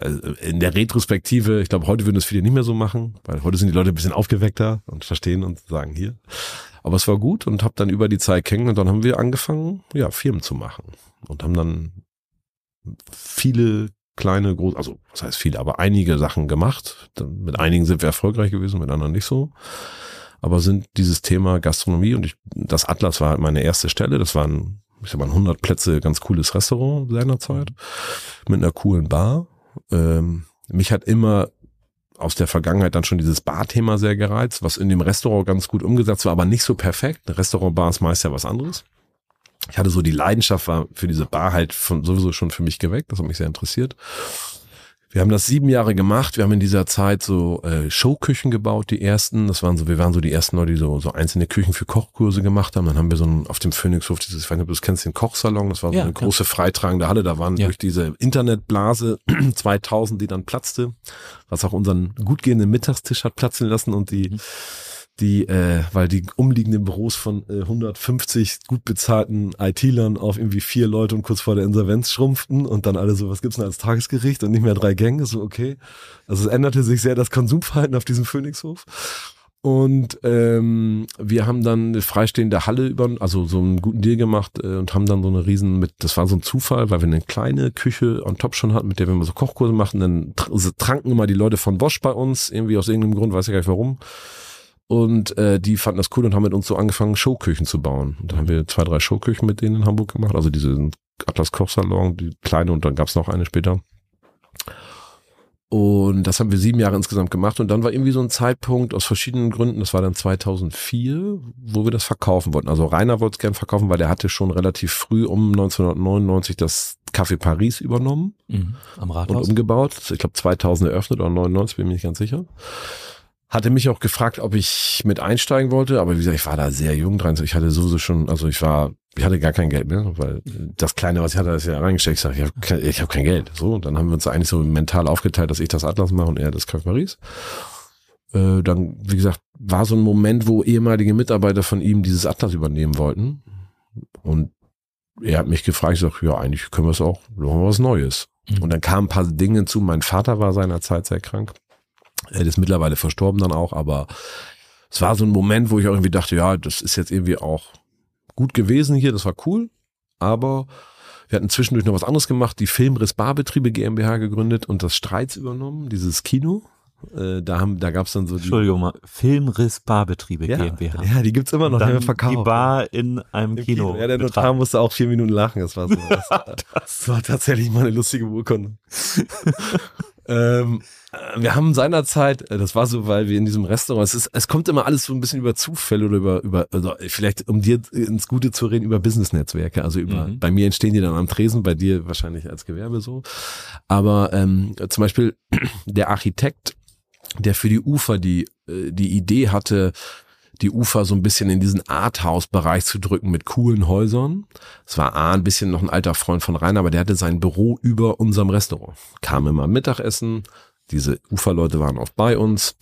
äh, in der Retrospektive, ich glaube, heute würden das viele nicht mehr so machen, weil heute sind die Leute ein bisschen aufgeweckter und verstehen und sagen hier. Aber es war gut und habe dann über die Zeit kennengelernt und dann haben wir angefangen, ja, Firmen zu machen und haben dann viele kleine, groß, also was heißt viele, aber einige Sachen gemacht. Mit einigen sind wir erfolgreich gewesen, mit anderen nicht so. Aber sind dieses Thema Gastronomie und ich, das Atlas war halt meine erste Stelle. Das war ein, ich sag mal, ein 100 Plätze ganz cooles Restaurant seinerzeit mit einer coolen Bar. Ähm, mich hat immer aus der Vergangenheit dann schon dieses Bar-Thema sehr gereizt, was in dem Restaurant ganz gut umgesetzt war, aber nicht so perfekt. Eine Restaurant-Bar ist meist ja was anderes. Ich hatte so die Leidenschaft war für diese Bar halt von sowieso schon für mich geweckt. Das hat mich sehr interessiert. Wir haben das sieben Jahre gemacht. Wir haben in dieser Zeit so äh, Showküchen gebaut, die ersten. Das waren so, wir waren so die ersten Leute, die so, so einzelne Küchen für Kochkurse gemacht haben. Dann haben wir so ein, auf dem Phoenixhof dieses, ich weiß nicht, ob du das kennst, den Kochsalon. Das war so Ja, eine klar. große freitragende Halle. Da waren Ja. durch diese Internetblase (clears throat) 2000, die dann platzte, was auch unseren gut gehenden Mittagstisch hat platzen lassen und die Mhm. Die, äh, weil die umliegenden Büros von äh, 150 gut bezahlten IT-Lern auf irgendwie vier Leute und kurz vor der Insolvenz schrumpften und dann alle so, was gibt's denn als Tagesgericht und nicht mehr drei Gänge, so okay. Also es änderte sich sehr das Konsumverhalten auf diesem Phoenixhof. Und ähm, wir haben dann eine freistehende Halle über, also so einen guten Deal gemacht äh, und haben dann so eine riesen mit, das war so ein Zufall, weil wir eine kleine Küche on top schon hatten, mit der wir immer so Kochkurse machen. Dann tr tranken immer die Leute von Bosch bei uns, irgendwie aus irgendeinem Grund, weiß ich gar nicht warum. Und äh, die fanden das cool und haben mit uns so angefangen, Showküchen zu bauen. Und dann haben wir zwei, drei Showküchen mit denen in Hamburg gemacht. Also diese Atlas Kochsalon, die kleine und dann gab's noch eine später. Und das haben wir sieben Jahre insgesamt gemacht. Und dann war irgendwie so ein Zeitpunkt aus verschiedenen Gründen, das war dann 2004, wo wir das verkaufen wollten. Also Rainer wollte es gern verkaufen, weil der hatte schon relativ früh um 1999 das Café Paris übernommen Mhm. Am und Rathaus. umgebaut. Ich glaube 2000 eröffnet oder 99, bin mir nicht ganz sicher. Hatte mich auch gefragt, ob ich mit einsteigen wollte, aber wie gesagt, ich war da sehr jung dran. Ich hatte sowieso schon, also ich war, ich hatte gar kein Geld mehr, weil das Kleine, was ich hatte, das ja reingesteckt. Ich sage, ich habe kein, ich hab kein Geld. So, und dann haben wir uns eigentlich so mental aufgeteilt, dass ich das Atlas mache und er das Café Paris. Äh, dann, wie gesagt, war so ein Moment, wo ehemalige Mitarbeiter von ihm dieses Atlas übernehmen wollten. Und er hat mich gefragt, ich sage, ja, eigentlich können wir es auch, machen wir was Neues. Mhm. Und dann kamen ein paar Dinge zu. Mein Vater war seinerzeit sehr krank. Er ist mittlerweile verstorben dann auch, aber es war so ein Moment, wo ich auch irgendwie dachte, ja, das ist jetzt irgendwie auch gut gewesen hier, das war cool, aber wir hatten zwischendurch noch was anderes gemacht, die Filmriss Barbetriebe GmbH gegründet und das Streits übernommen, dieses Kino. Äh, da haben, da gab's dann so die, Entschuldigung mal, Filmriss Barbetriebe ja, GmbH. ja, die gibt's immer noch, die Dann wir verkauft. die Bar in einem Im Kino. Ja, der Notar musste auch vier Minuten lachen. Das war so. (laughs) Das, das war tatsächlich mal eine lustige Urkunde. (laughs) ähm, äh, wir haben seinerzeit, äh, das war so, weil wir in diesem Restaurant, es ist, es kommt immer alles so ein bisschen über Zufälle oder über, über, also vielleicht um dir ins Gute zu reden, über Business-Netzwerke. Also über, Mhm. bei mir entstehen die dann am Tresen, bei dir wahrscheinlich als Gewerbe so. Aber ähm, zum Beispiel (clears throat) der Architekt, der für die Ufer die, äh, die Idee hatte, die Ufer so ein bisschen in diesen Arthouse-Bereich zu drücken mit coolen Häusern. Es war A, ein bisschen noch ein alter Freund von Rainer, aber der hatte sein Büro über unserem Restaurant. Kam immer Mittagessen, diese Uferleute waren oft bei uns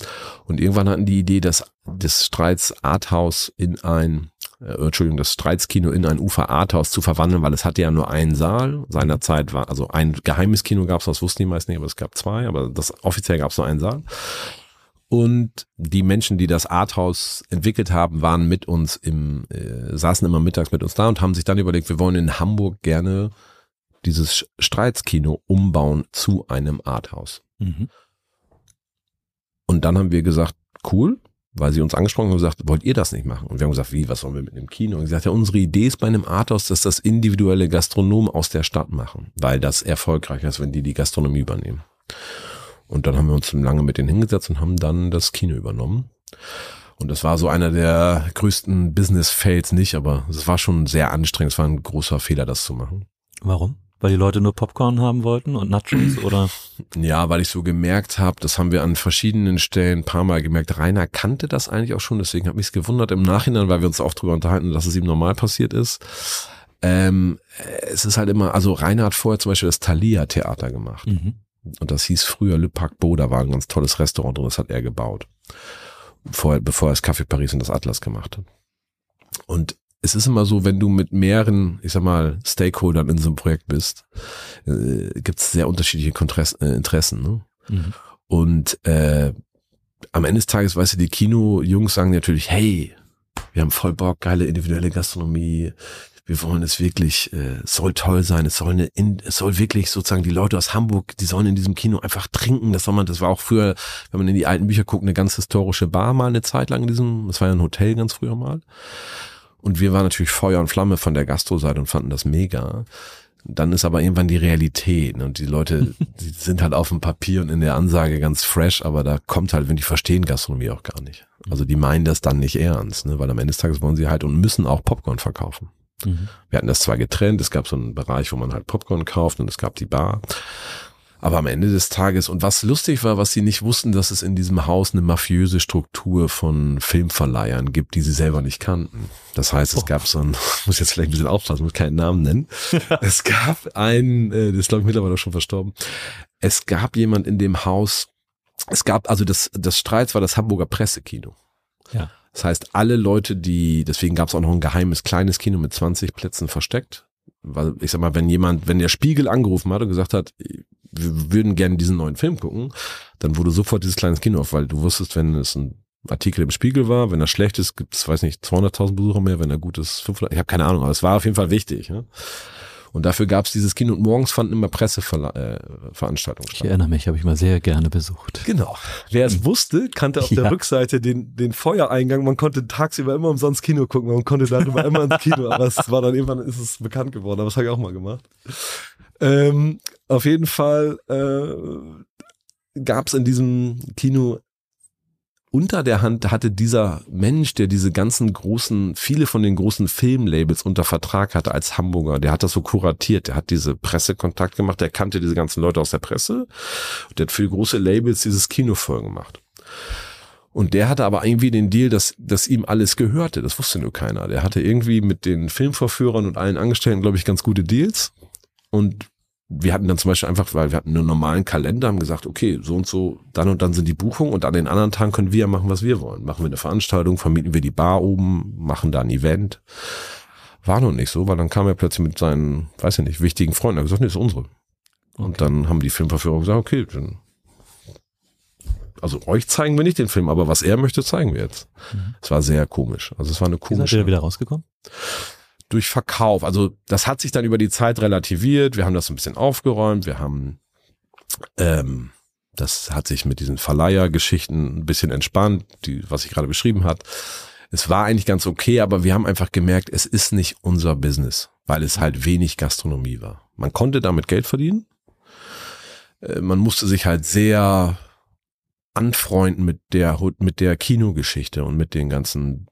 und irgendwann hatten die Idee, das, das Streits Arthouse in ein, äh, Entschuldigung, das Streitskino in ein Ufer Arthouse zu verwandeln, weil es hatte ja nur einen Saal. Seinerzeit war, also ein geheimes Kino gab es, das wussten die meisten nicht, aber es gab zwei, aber das offiziell gab es nur einen Saal. Und die Menschen, die das Arthouse entwickelt haben, waren mit uns im, äh, saßen immer mittags mit uns da und haben sich dann überlegt, wir wollen in Hamburg gerne dieses Streitskino umbauen zu einem Arthouse. Mhm. Und dann haben wir gesagt, cool, weil sie uns angesprochen haben und gesagt, wollt ihr das nicht machen? Und wir haben gesagt, wie, was sollen wir mit dem Kino? Und gesagt, ja, unsere Idee ist bei einem Arthouse, dass das individuelle Gastronomen aus der Stadt machen, weil das erfolgreicher ist, wenn die die Gastronomie übernehmen. Und dann haben wir uns lange mit denen hingesetzt und haben dann das Kino übernommen. Und das war so einer der größten Business-Fails nicht, aber es war schon sehr anstrengend. Es war ein großer Fehler, das zu machen. Warum? Weil die Leute nur Popcorn haben wollten und Nachos (clears throat) oder? Ja, weil ich so gemerkt habe, das haben wir an verschiedenen Stellen ein paar Mal gemerkt. Rainer kannte das eigentlich auch schon, deswegen hat mich gewundert im Nachhinein, weil wir uns auch drüber unterhalten, dass es ihm normal passiert ist. Ähm, es ist halt immer, also Rainer hat vorher zum Beispiel das Thalia-Theater gemacht. Mhm. Und das hieß früher Le Parc Beau, da war ein ganz tolles Restaurant drin, das hat er gebaut. Vorher, bevor er das Café Paris und das Atlas gemacht hat. Und es ist immer so, wenn du mit mehreren, ich sag mal, Stakeholdern in so einem Projekt bist, äh, gibt es sehr unterschiedliche Kontres äh, Interessen. Ne? Mhm. Und äh, am Ende des Tages, weißt du, die Kino-Jungs sagen natürlich, hey, wir haben voll Bock, geile individuelle Gastronomie, wir wollen es wirklich, äh, es soll toll sein, es soll eine, in, es soll wirklich sozusagen die Leute aus Hamburg, die sollen in diesem Kino einfach trinken. Das soll man, das war auch früher, wenn man in die alten Bücher guckt, eine ganz historische Bar mal eine Zeit lang in diesem, das war ja ein Hotel ganz früher mal. Und wir waren natürlich Feuer und Flamme von der Gastro-Seite und fanden das mega. Dann ist aber irgendwann die Realität. Ne? Und die Leute, (laughs) die sind halt auf dem Papier und in der Ansage ganz fresh, aber da kommt halt, wenn die verstehen Gastronomie auch gar nicht. Also die meinen das dann nicht ernst, ne? weil am Ende des Tages wollen sie halt und müssen auch Popcorn verkaufen. Mhm. Wir hatten das zwar getrennt, es gab so einen Bereich, wo man halt Popcorn kauft und es gab die Bar. Aber am Ende des Tages, und was lustig war, was sie nicht wussten, dass es in diesem Haus eine mafiöse Struktur von Filmverleihern gibt, die sie selber nicht kannten. Das heißt, es Oh. gab so ein, (laughs) muss jetzt vielleicht ein bisschen aufpassen, muss keinen Namen nennen. (laughs) es gab einen, äh, das ist glaube ich mittlerweile schon verstorben. Es gab jemand in dem Haus, es gab, also das, das Streits war das Hamburger Pressekino. Ja. Das heißt, alle Leute, die, deswegen gab es auch noch ein geheimes kleines Kino mit 20 Plätzen versteckt. Weil ich sag mal, wenn jemand, wenn der Spiegel angerufen hat und gesagt hat, wir würden gerne diesen neuen Film gucken, dann wurde sofort dieses kleines Kino auf, weil du wusstest, wenn es ein Artikel im Spiegel war, wenn er schlecht ist, gibt es, weiß nicht, 200.000 Besucher mehr, wenn er gut ist, 500, ich habe keine Ahnung, aber es war auf jeden Fall wichtig. Ja? Und dafür gab es dieses Kino und morgens fanden immer Presseveranstaltungen Ich erinnere mich, habe ich mal sehr gerne besucht. Genau. Wer es wusste, kannte auf (laughs) Ja. der Rückseite den, den Feuereingang. Man konnte tagsüber immer umsonst Kino gucken. Man konnte darüber immer ins Kino. Aber es war dann irgendwann ist es bekannt geworden. Aber das habe ich auch mal gemacht. Ähm, auf jeden Fall äh, gab es in diesem Kino unter der Hand hatte dieser Mensch, der diese ganzen großen, viele von den großen Filmlabels unter Vertrag hatte als Hamburger, der hat das so kuratiert, der hat diese Pressekontakt gemacht, der kannte diese ganzen Leute aus der Presse, der hat für große Labels dieses Kino voll gemacht. Und der hatte aber irgendwie den Deal, dass, dass ihm alles gehörte. Das wusste nur keiner. Der hatte irgendwie mit den Filmvorführern und allen Angestellten, glaube ich, ganz gute Deals. Und wir hatten dann zum Beispiel einfach, weil wir hatten einen normalen Kalender, haben gesagt, okay, so und so, dann und dann sind die Buchungen und an den anderen Tagen können wir machen, was wir wollen. Machen wir eine Veranstaltung, vermieten wir die Bar oben, machen da ein Event. War noch nicht so, weil dann kam er plötzlich mit seinen, weiß ich nicht, wichtigen Freunden, er hat gesagt, nee, ist unsere. Und dann haben die Filmverführer gesagt, okay, dann, also euch zeigen wir nicht den Film, aber was er möchte, zeigen wir jetzt. Es war sehr komisch. Also es war eine komische da wieder rausgekommen? Durch Verkauf. Also das hat sich dann über die Zeit relativiert. Wir haben das ein bisschen aufgeräumt. Wir haben, ähm, das hat sich mit diesen Verleihergeschichten ein bisschen entspannt, die, was ich gerade beschrieben hat. Es war eigentlich ganz okay, aber wir haben einfach gemerkt, es ist nicht unser Business, weil es halt wenig Gastronomie war. Man konnte damit Geld verdienen. Äh, Man musste sich halt sehr anfreunden mit der, mit der Kinogeschichte und mit den ganzen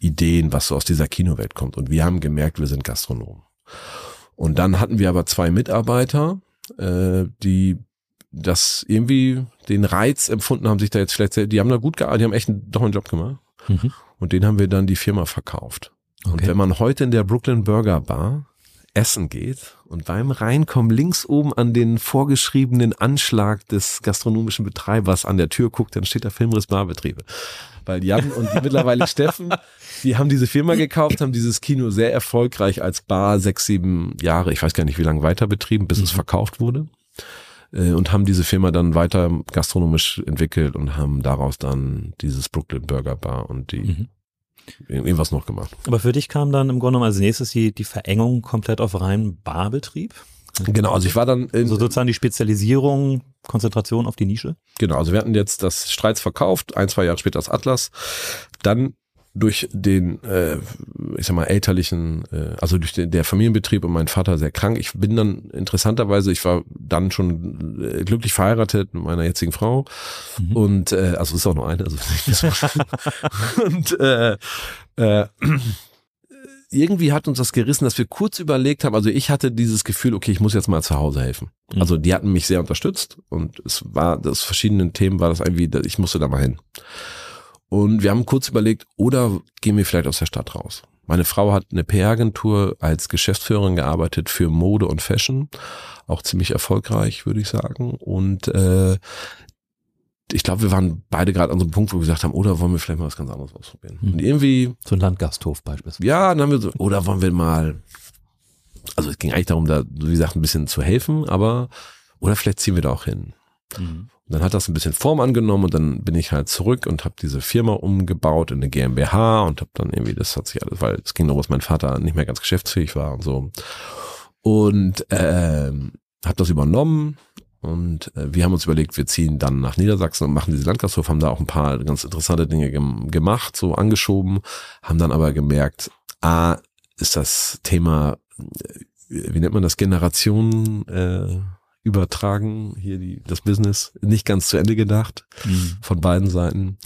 Ideen, was so aus dieser Kinowelt kommt. Und wir haben gemerkt, wir sind Gastronomen. Und dann hatten wir aber zwei Mitarbeiter, äh, die das irgendwie den Reiz empfunden haben, sich da jetzt vielleicht, die haben da gut gearbeitet, die haben echt einen, doch einen Job gemacht. Mhm. Und den haben wir dann die Firma verkauft. Und Okay. wenn man heute in der Brooklyn Burger Bar essen geht und beim Reinkommen links oben an den vorgeschriebenen Anschlag des gastronomischen Betreibers an der Tür guckt, dann steht da Filmriss Barbetriebe. Weil Jan und die mittlerweile (laughs) Steffen, die haben diese Firma gekauft, haben dieses Kino sehr erfolgreich als Bar sechs, sieben Jahre, ich weiß gar nicht wie lange weiter betrieben, bis es verkauft wurde. Äh, Und haben diese Firma dann weiter gastronomisch entwickelt und haben daraus dann dieses Brooklyn Burger Bar und die Mhm. irgendwas noch gemacht. Aber für dich kam dann im Grunde genommen als nächstes die, die Verengung komplett auf reinen Barbetrieb. Genau, also ich war dann in, Also sozusagen die Spezialisierung, Konzentration auf die Nische. genau, also wir hatten jetzt das Streits verkauft, ein, zwei Jahre später das Atlas, dann durch den, äh, ich sag mal, elterlichen, äh, also durch den, der Familienbetrieb und mein Vater sehr krank. Ich bin dann interessanterweise, ich war dann schon äh, glücklich verheiratet mit meiner jetzigen Frau Mhm. und äh, also ist auch nur eine, also nicht (laughs) so (laughs) und äh, äh, irgendwie hat uns das gerissen, dass wir kurz überlegt haben, also ich hatte dieses Gefühl, okay, ich muss jetzt mal zu Hause helfen. Mhm. Also die hatten mich sehr unterstützt und es war, das verschiedenen Themen war das irgendwie, ich musste da mal hin. Und wir haben kurz überlegt, oder gehen wir vielleicht aus der Stadt raus? Meine Frau hat eine PR-Agentur als Geschäftsführerin gearbeitet für Mode und Fashion, auch ziemlich erfolgreich, würde ich sagen. Und äh, ich glaube, wir waren beide gerade an so einem Punkt, wo wir gesagt haben, oder wollen wir vielleicht mal was ganz anderes ausprobieren? Mhm. Und irgendwie So ein Landgasthof beispielsweise. ja, dann haben wir so, oder wollen wir mal, also es ging eigentlich darum, da, wie gesagt, ein bisschen zu helfen, aber, oder vielleicht ziehen wir da auch hin. Mhm. Und dann hat das ein bisschen Form angenommen und dann bin ich halt zurück und habe diese Firma umgebaut in eine GmbH und habe dann irgendwie, das hat sich alles, weil es ging darum, dass mein Vater nicht mehr ganz geschäftsfähig war und so. Und ähm, habe das übernommen und äh, wir haben uns überlegt, wir ziehen dann nach Niedersachsen und machen diese Landgasthof, haben da auch ein paar ganz interessante Dinge gem gemacht, so angeschoben, haben dann aber gemerkt, A, ist das Thema, äh, wie nennt man das, Generationen äh, übertragen, hier die, das Business, nicht ganz zu Ende gedacht Mhm. von beiden Seiten.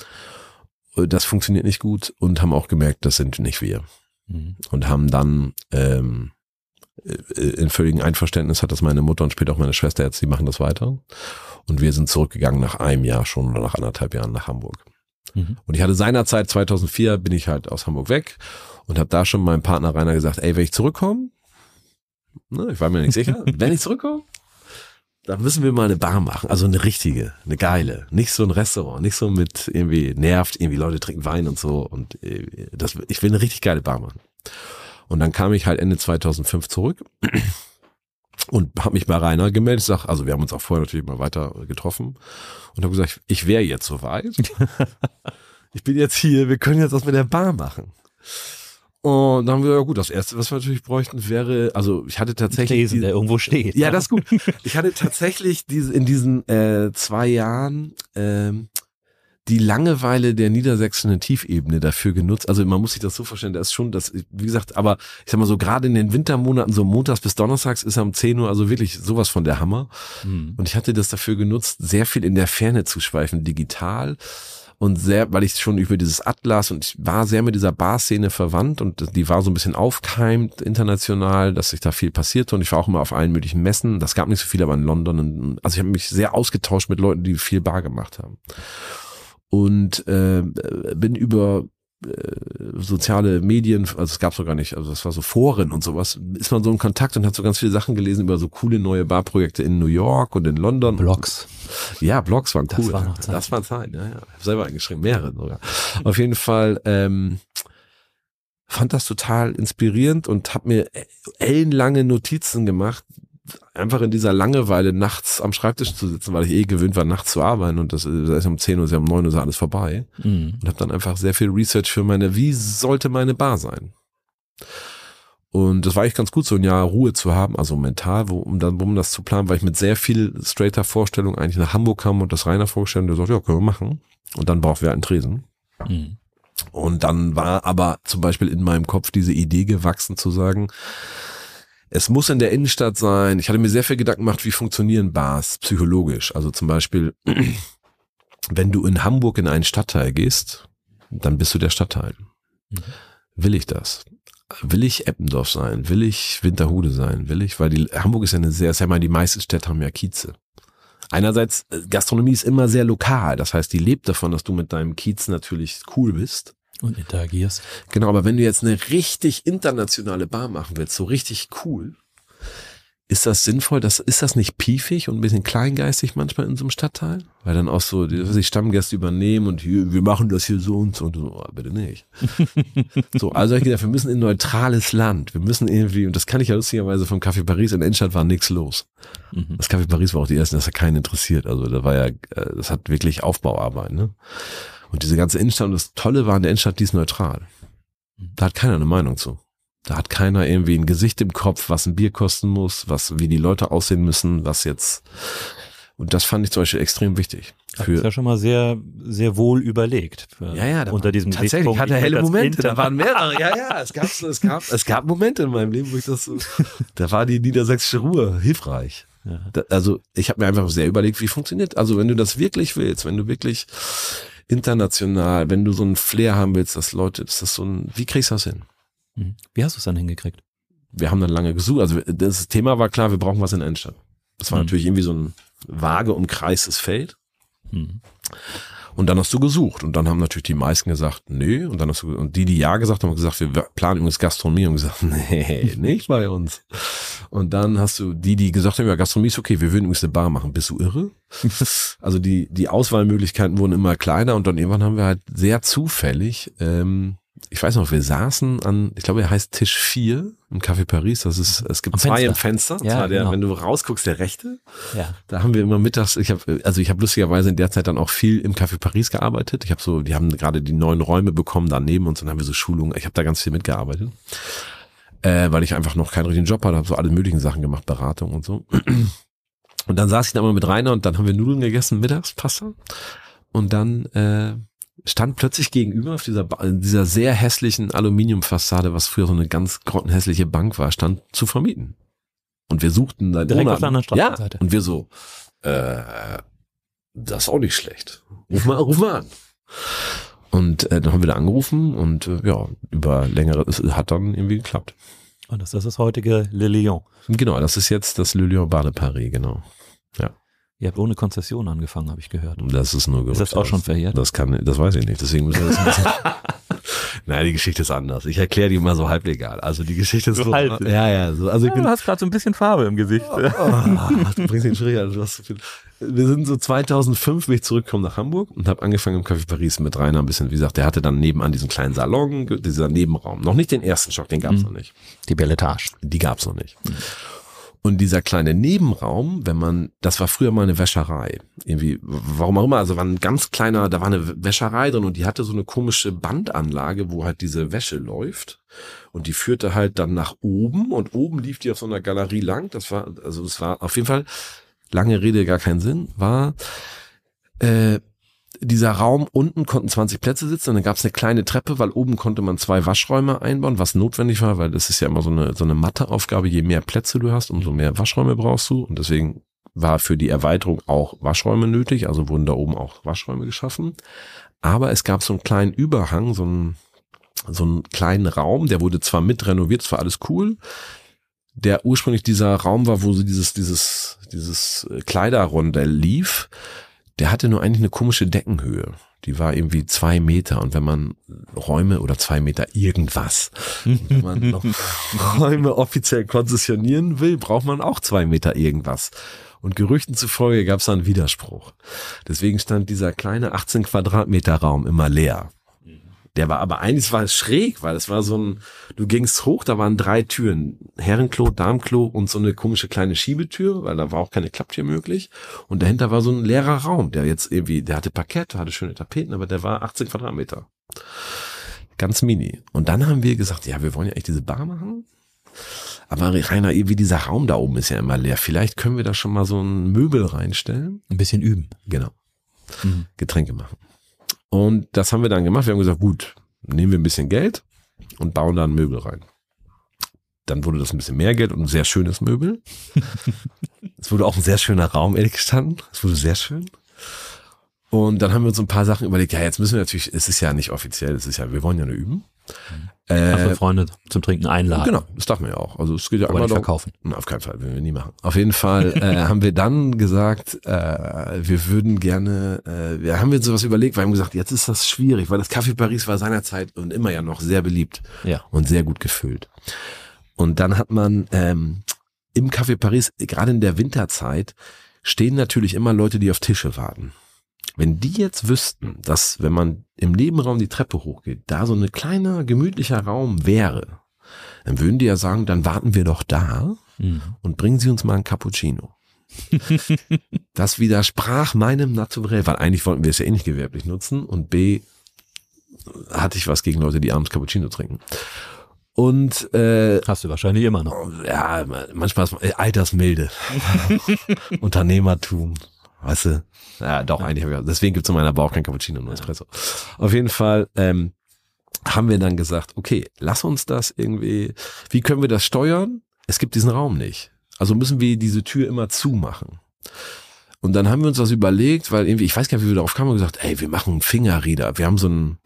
Äh, Das funktioniert nicht gut und haben auch gemerkt, das sind nicht wir. Mhm. Und haben dann ähm, äh, in völligem Einverständnis hat das meine Mutter und später auch meine Schwester jetzt, die machen das weiter. Und wir sind zurückgegangen nach einem Jahr schon oder nach anderthalb Jahren nach Hamburg. Mhm. Und ich hatte seinerzeit, 2004, bin ich halt aus Hamburg weg und habe da schon meinem Partner Rainer gesagt, ey, wenn ich zurückkomme, ne, ich war mir nicht sicher, (laughs) wenn ich zurückkomme, dann müssen wir mal eine Bar machen, also eine richtige, eine geile, nicht so ein Restaurant, nicht so mit irgendwie nervt, irgendwie Leute trinken Wein und so und äh, das, ich will eine richtig geile Bar machen. Und dann kam ich halt Ende 2005 zurück und habe mich bei Rainer gemeldet. Ich sag, also wir haben uns auch vorher natürlich mal weiter getroffen und habe gesagt, ich wäre jetzt soweit. (laughs) ich bin jetzt hier, wir können jetzt was mit der Bar machen. Und dann haben wir, ja gut, das erste, was wir natürlich bräuchten, wäre, also ich hatte tatsächlich. Lesen, die- der irgendwo steht. ja, das ist gut. Ich hatte tatsächlich diese, in diesen äh, zwei Jahren ähm, die Langeweile der niedersächsischen Tiefebene dafür genutzt. Also man muss sich das so vorstellen, da ist schon das, wie gesagt, aber ich sag mal so, gerade in den Wintermonaten, so montags bis donnerstags ist am 10 Uhr also wirklich sowas von der Hammer. Hm. Und ich hatte das dafür genutzt, sehr viel in der Ferne zu schweifen, digital. Und sehr, weil ich schon über dieses Atlas und ich war sehr mit dieser Bar-Szene verwandt und die war so ein bisschen aufkeimt international, dass sich da viel passierte und ich war auch immer auf allen möglichen Messen. Das gab nicht so viel, aber in London. Und, also ich habe mich sehr ausgetauscht mit Leuten, die viel Bar gemacht haben. Und äh, bin über äh, soziale Medien, also es gab so gar nicht, also das war so Foren und sowas, ist man so in Kontakt und hat so ganz viele Sachen gelesen über so coole neue Barprojekte in New York und in London. Blogs. Ja, Blogs waren Das cool. war noch Zeit. Das war Zeit, ja, ja. Ich hab selber eingeschrieben, mehrere sogar. Auf jeden Fall ähm, fand das total inspirierend und habe mir ellenlange Notizen gemacht, einfach in dieser Langeweile nachts am Schreibtisch zu sitzen, weil ich eh gewöhnt war, nachts zu arbeiten und das ist, das ist um 10 Uhr, ist ja um 9 Uhr ist alles vorbei. Mhm. Und habe dann einfach sehr viel Research für meine, wie sollte meine Bar sein? Und das war eigentlich ganz gut, so ein Jahr Ruhe zu haben, also mental, wo, um dann, um das zu planen, weil ich mit sehr viel straighter Vorstellung eigentlich nach Hamburg kam und das Rainer vorgestellt und der sagt, ja, können wir machen. Und dann brauchen wir einen Tresen. Mhm. Und dann war aber zum Beispiel in meinem Kopf diese Idee gewachsen zu sagen, es muss in der Innenstadt sein. Ich hatte mir sehr viel Gedanken gemacht, wie funktionieren Bars psychologisch. Also zum Beispiel, (clears throat) wenn du in Hamburg in einen Stadtteil gehst, dann bist du der Stadtteil. Mhm. Will ich das? Will ich Eppendorf sein? Will ich Winterhude sein? Will ich? Weil die, Hamburg ist ja eine sehr, sag mal, die meisten Städte haben ja Kieze. Einerseits, äh, Gastronomie ist immer sehr lokal. Das heißt, die lebt davon, dass du mit deinem Kiez natürlich cool bist. Und interagierst. Genau, aber wenn du jetzt eine richtig internationale Bar machen willst, so richtig cool, ist das sinnvoll? Das, ist das nicht piefig und ein bisschen kleingeistig manchmal in so einem Stadtteil? Weil dann auch so die, Stammgäste übernehmen und hier, wir machen das hier so und so und so, Ah, bitte nicht. (laughs) so, also ich gedacht, wir müssen in ein neutrales Land. Wir müssen irgendwie, und das kann ich ja lustigerweise vom Café Paris, in der Innenstadt war nichts los. Mhm. Das Café Paris war auch die erste, das hat keinen interessiert. Also da war ja, äh, das hat wirklich Aufbauarbeit, ne? Und diese ganze Innenstadt, und das Tolle war in der Innenstadt, die ist neutral. Da hat keiner eine Meinung zu. Da hat keiner irgendwie ein Gesicht im Kopf, was ein Bier kosten muss, was, wie die Leute aussehen müssen, was jetzt. Und das fand ich zum Beispiel extrem wichtig. Das ist ja schon mal sehr, sehr wohl überlegt. Ja, ja, da unter diesem tatsächlich hatte helle Momente. Da waren mehrere. (laughs) Ja, ja, es gab, es gab, es gab Momente in meinem Leben, wo ich das so, da war die niedersächsische Ruhe hilfreich. Ja. Da, also ich habe mir einfach sehr überlegt, wie funktioniert. Also wenn du das wirklich willst, wenn du wirklich international, wenn du so ein Flair haben willst, dass Leute, ist das so ein, wie kriegst du das hin? Mhm. Wie hast du es dann hingekriegt? Wir haben dann lange gesucht. Also das Thema war klar, wir brauchen was in der Innenstadt. Das war Mhm. natürlich irgendwie so ein vage umkreistes Feld. Mhm. Und dann hast du gesucht. Und dann haben natürlich die meisten gesagt, nee. Und dann hast du, und die, die ja gesagt haben, haben gesagt, wir planen übrigens Gastronomie und gesagt, (laughs) nee, nicht bei uns. Und dann hast du die, die gesagt haben, ja, Gastronomie ist okay, wir würden übrigens eine Bar machen. Bist du irre? (laughs) also die, die Auswahlmöglichkeiten wurden immer kleiner und dann irgendwann haben wir halt sehr zufällig, ähm, ich weiß noch, wir saßen an, ich glaube, er heißt Tisch 4 im Café Paris. Das ist, es gibt Am zwei Fenster. im Fenster. Ja, Zwar der, genau. wenn du rausguckst, der rechte. Ja. Da haben wir immer mittags, ich habe, also ich habe lustigerweise in der Zeit dann auch viel im Café Paris gearbeitet. Ich habe so, die haben gerade die neuen Räume bekommen daneben und dann haben wir so Schulungen. Ich habe da ganz viel mitgearbeitet, äh, weil ich einfach noch keinen richtigen Job hatte, habe so alle möglichen Sachen gemacht, Beratung und so. Und dann saß ich da mal mit Rainer und dann haben wir Nudeln gegessen mittags, Pasta. Und dann äh, stand plötzlich gegenüber auf dieser, dieser sehr hässlichen Aluminiumfassade, was früher so eine ganz grottenhässliche Bank war, stand zu vermieten. Und wir suchten seit Direkt auf Monaten. der anderen Straßenseite. Ja, und wir so, äh, das ist auch nicht schlecht. Ruf mal, ruf mal an. Und äh, dann haben wir da angerufen und äh, ja, über längere, es hat dann irgendwie geklappt. Und das ist das heutige Le Lion. Genau, das ist jetzt das Le Lion Bar de Paris, genau. Ihr habt ohne Konzession angefangen, habe ich gehört. Das ist nur Ist das auch schon verjährt? Das kann, das weiß ich nicht. Deswegen müssen wir das ein bisschen. (laughs) Nein, die Geschichte ist anders. Ich erkläre die immer so halblegal. Also die Geschichte ist So so. halb. Ja, ja. So, also ich bin. hast gerade so ein bisschen Farbe im Gesicht. Oh, du bringst den Schräg an. Du hast so viel. Wir sind so 2005 bin ich zurückgekommen nach Hamburg und habe angefangen im Café Paris mit Rainer ein bisschen. Wie gesagt, der hatte dann nebenan diesen kleinen Salon, dieser Nebenraum. Noch nicht den ersten Stock, den gab's Mhm. noch nicht. Die Belletage. Die gab's noch nicht. Und dieser kleine Nebenraum, wenn man, das war früher mal eine Wäscherei. Irgendwie, warum auch immer, also war ein ganz kleiner, da war eine Wäscherei drin und die hatte so eine komische Bandanlage, wo halt diese Wäsche läuft. Und die führte halt dann nach oben und oben lief die auf so einer Galerie lang. Das war, also es war auf jeden Fall, lange Rede, gar keinen Sinn, war, äh, dieser Raum unten konnten 20 Plätze sitzen und dann gab es eine kleine Treppe, weil oben konnte man zwei Waschräume einbauen, was notwendig war, weil das ist ja immer so eine, so eine Matheaufgabe, je mehr Plätze du hast, umso mehr Waschräume brauchst du. Und deswegen war für die Erweiterung auch Waschräume nötig, also wurden da oben auch Waschräume geschaffen. Aber es gab so einen kleinen Überhang, so einen, so einen kleinen Raum, der wurde zwar mit renoviert, es war alles cool, der ursprünglich dieser Raum war, wo so dieses, dieses, dieses Kleiderrondell lief, der hatte nur eigentlich eine komische Deckenhöhe. Die war irgendwie zwei Meter und wenn man Räume oder zwei Meter irgendwas, (laughs) wenn man noch Räume offiziell konzessionieren will, braucht man auch zwei Meter irgendwas. Und Gerüchten zufolge gab es einen Widerspruch. Deswegen stand dieser kleine 18 Quadratmeter Raum immer leer. Der war aber eigentlich war es schräg, weil es war so ein, du gingst hoch, da waren drei Türen. Herrenklo, Darmklo und so eine komische kleine Schiebetür, weil da war auch keine Klapptür möglich. Und dahinter war so ein leerer Raum, der jetzt irgendwie, der hatte Parkett, hatte schöne Tapeten, aber der war 18 Quadratmeter. Ganz mini. Und dann haben wir gesagt, ja, wir wollen ja echt diese Bar machen. Aber Rainer, wie dieser Raum da oben ist ja immer leer. Vielleicht können wir da schon mal so ein Möbel reinstellen. Ein bisschen üben. Genau. Mhm. Getränke machen. Und das haben wir dann gemacht. Wir haben gesagt, gut, nehmen wir ein bisschen Geld und bauen da ein Möbel rein. Dann wurde das ein bisschen mehr Geld und ein sehr schönes Möbel. (laughs) es wurde auch ein sehr schöner Raum, ehrlich gestanden. Es wurde sehr schön. Und dann haben wir uns ein paar Sachen überlegt. Ja, jetzt müssen wir natürlich, es ist ja nicht offiziell, es ist ja, wir wollen ja nur üben. Äh, Freunde zum Trinken einladen. Genau, das darf man ja auch. Also es geht ja Aber nicht verkaufen. Na, auf keinen Fall, werden wir nie machen. Auf jeden Fall (laughs) äh, haben wir dann gesagt, äh, wir würden gerne, äh, wir haben uns sowas überlegt, wir haben gesagt, jetzt ist das schwierig, weil das Café Paris war seinerzeit und immer ja noch sehr beliebt Ja. und sehr gut gefüllt. Und dann hat man ähm, im Café Paris, gerade in der Winterzeit, stehen natürlich immer Leute, die auf Tische warten. Wenn die jetzt wüssten, dass wenn man im Nebenraum die Treppe hochgeht, da so ein kleiner, gemütlicher Raum wäre, dann würden die ja sagen, dann warten wir doch da Mhm. und bringen Sie uns mal ein Cappuccino. (laughs) das widersprach meinem Naturell, weil eigentlich wollten wir es ja eh nicht gewerblich nutzen und B hatte ich was gegen Leute, die abends Cappuccino trinken. Und äh, Hast du wahrscheinlich immer noch. ja, manchmal ist äh, Altersmilde, (laughs) Unternehmertum, weißt du? Ja, doch, eigentlich habe ich, deswegen gibt's in meiner Bar auch kein Cappuccino, nur Espresso. Auf jeden Fall ähm, haben wir dann gesagt, okay, lass uns das irgendwie, wie können wir das steuern? Es gibt diesen Raum nicht. Also müssen wir diese Tür immer zumachen. Und dann haben wir uns das überlegt, weil irgendwie, ich weiß gar nicht, wie wir darauf kamen und gesagt, ey, wir machen einen Fingerreader. Wir haben so einen,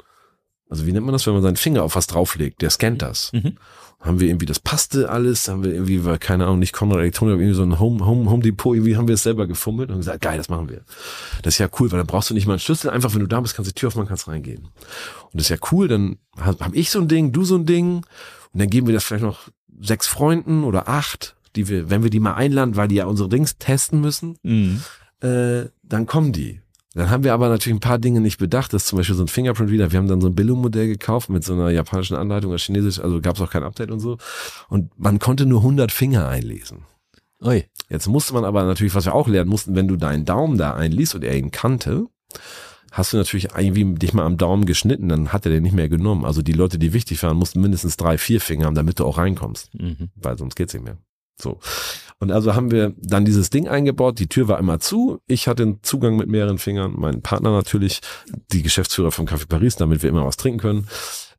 also wie nennt man das, wenn man seinen Finger auf was drauflegt? Der scannt das. Mhm. Haben wir irgendwie, das passte alles, haben wir irgendwie, weil, keine Ahnung, nicht Conrad Elektronik, irgendwie so ein Home, Home, Home Depot, irgendwie haben wir es selber gefummelt und gesagt, geil, das machen wir. Das ist ja cool, weil dann brauchst du nicht mal einen Schlüssel, einfach wenn du da bist, kannst du die Tür aufmachen, kannst reingehen. Und das ist ja cool, dann habe hab ich so ein Ding, du so ein Ding und dann geben wir das vielleicht noch sechs Freunden oder acht, die wir, wenn wir die mal einladen, weil die ja unsere Dings testen müssen, Mhm. äh, dann kommen die. Dann haben wir aber natürlich ein paar Dinge nicht bedacht. Das ist zum Beispiel so ein Fingerprint-Reader. Wir haben dann so ein Billo-Modell gekauft mit so einer japanischen Anleitung oder chinesisch. Also gab es auch kein Update und so. Und man konnte nur 100 Finger einlesen. Ui. Jetzt musste man aber natürlich, was wir auch lernen mussten, wenn du deinen Daumen da einliest und er ihn kannte, hast du natürlich irgendwie dich mal am Daumen geschnitten, dann hat er den nicht mehr genommen. Also die Leute, die wichtig waren, mussten mindestens drei, vier Finger haben, damit du auch reinkommst Mhm. weil sonst geht's nicht mehr. So. Und also haben wir dann dieses Ding eingebaut, die Tür war immer zu, ich hatte einen Zugang mit mehreren Fingern, mein Partner natürlich, die Geschäftsführer vom Café Paris, damit wir immer was trinken können.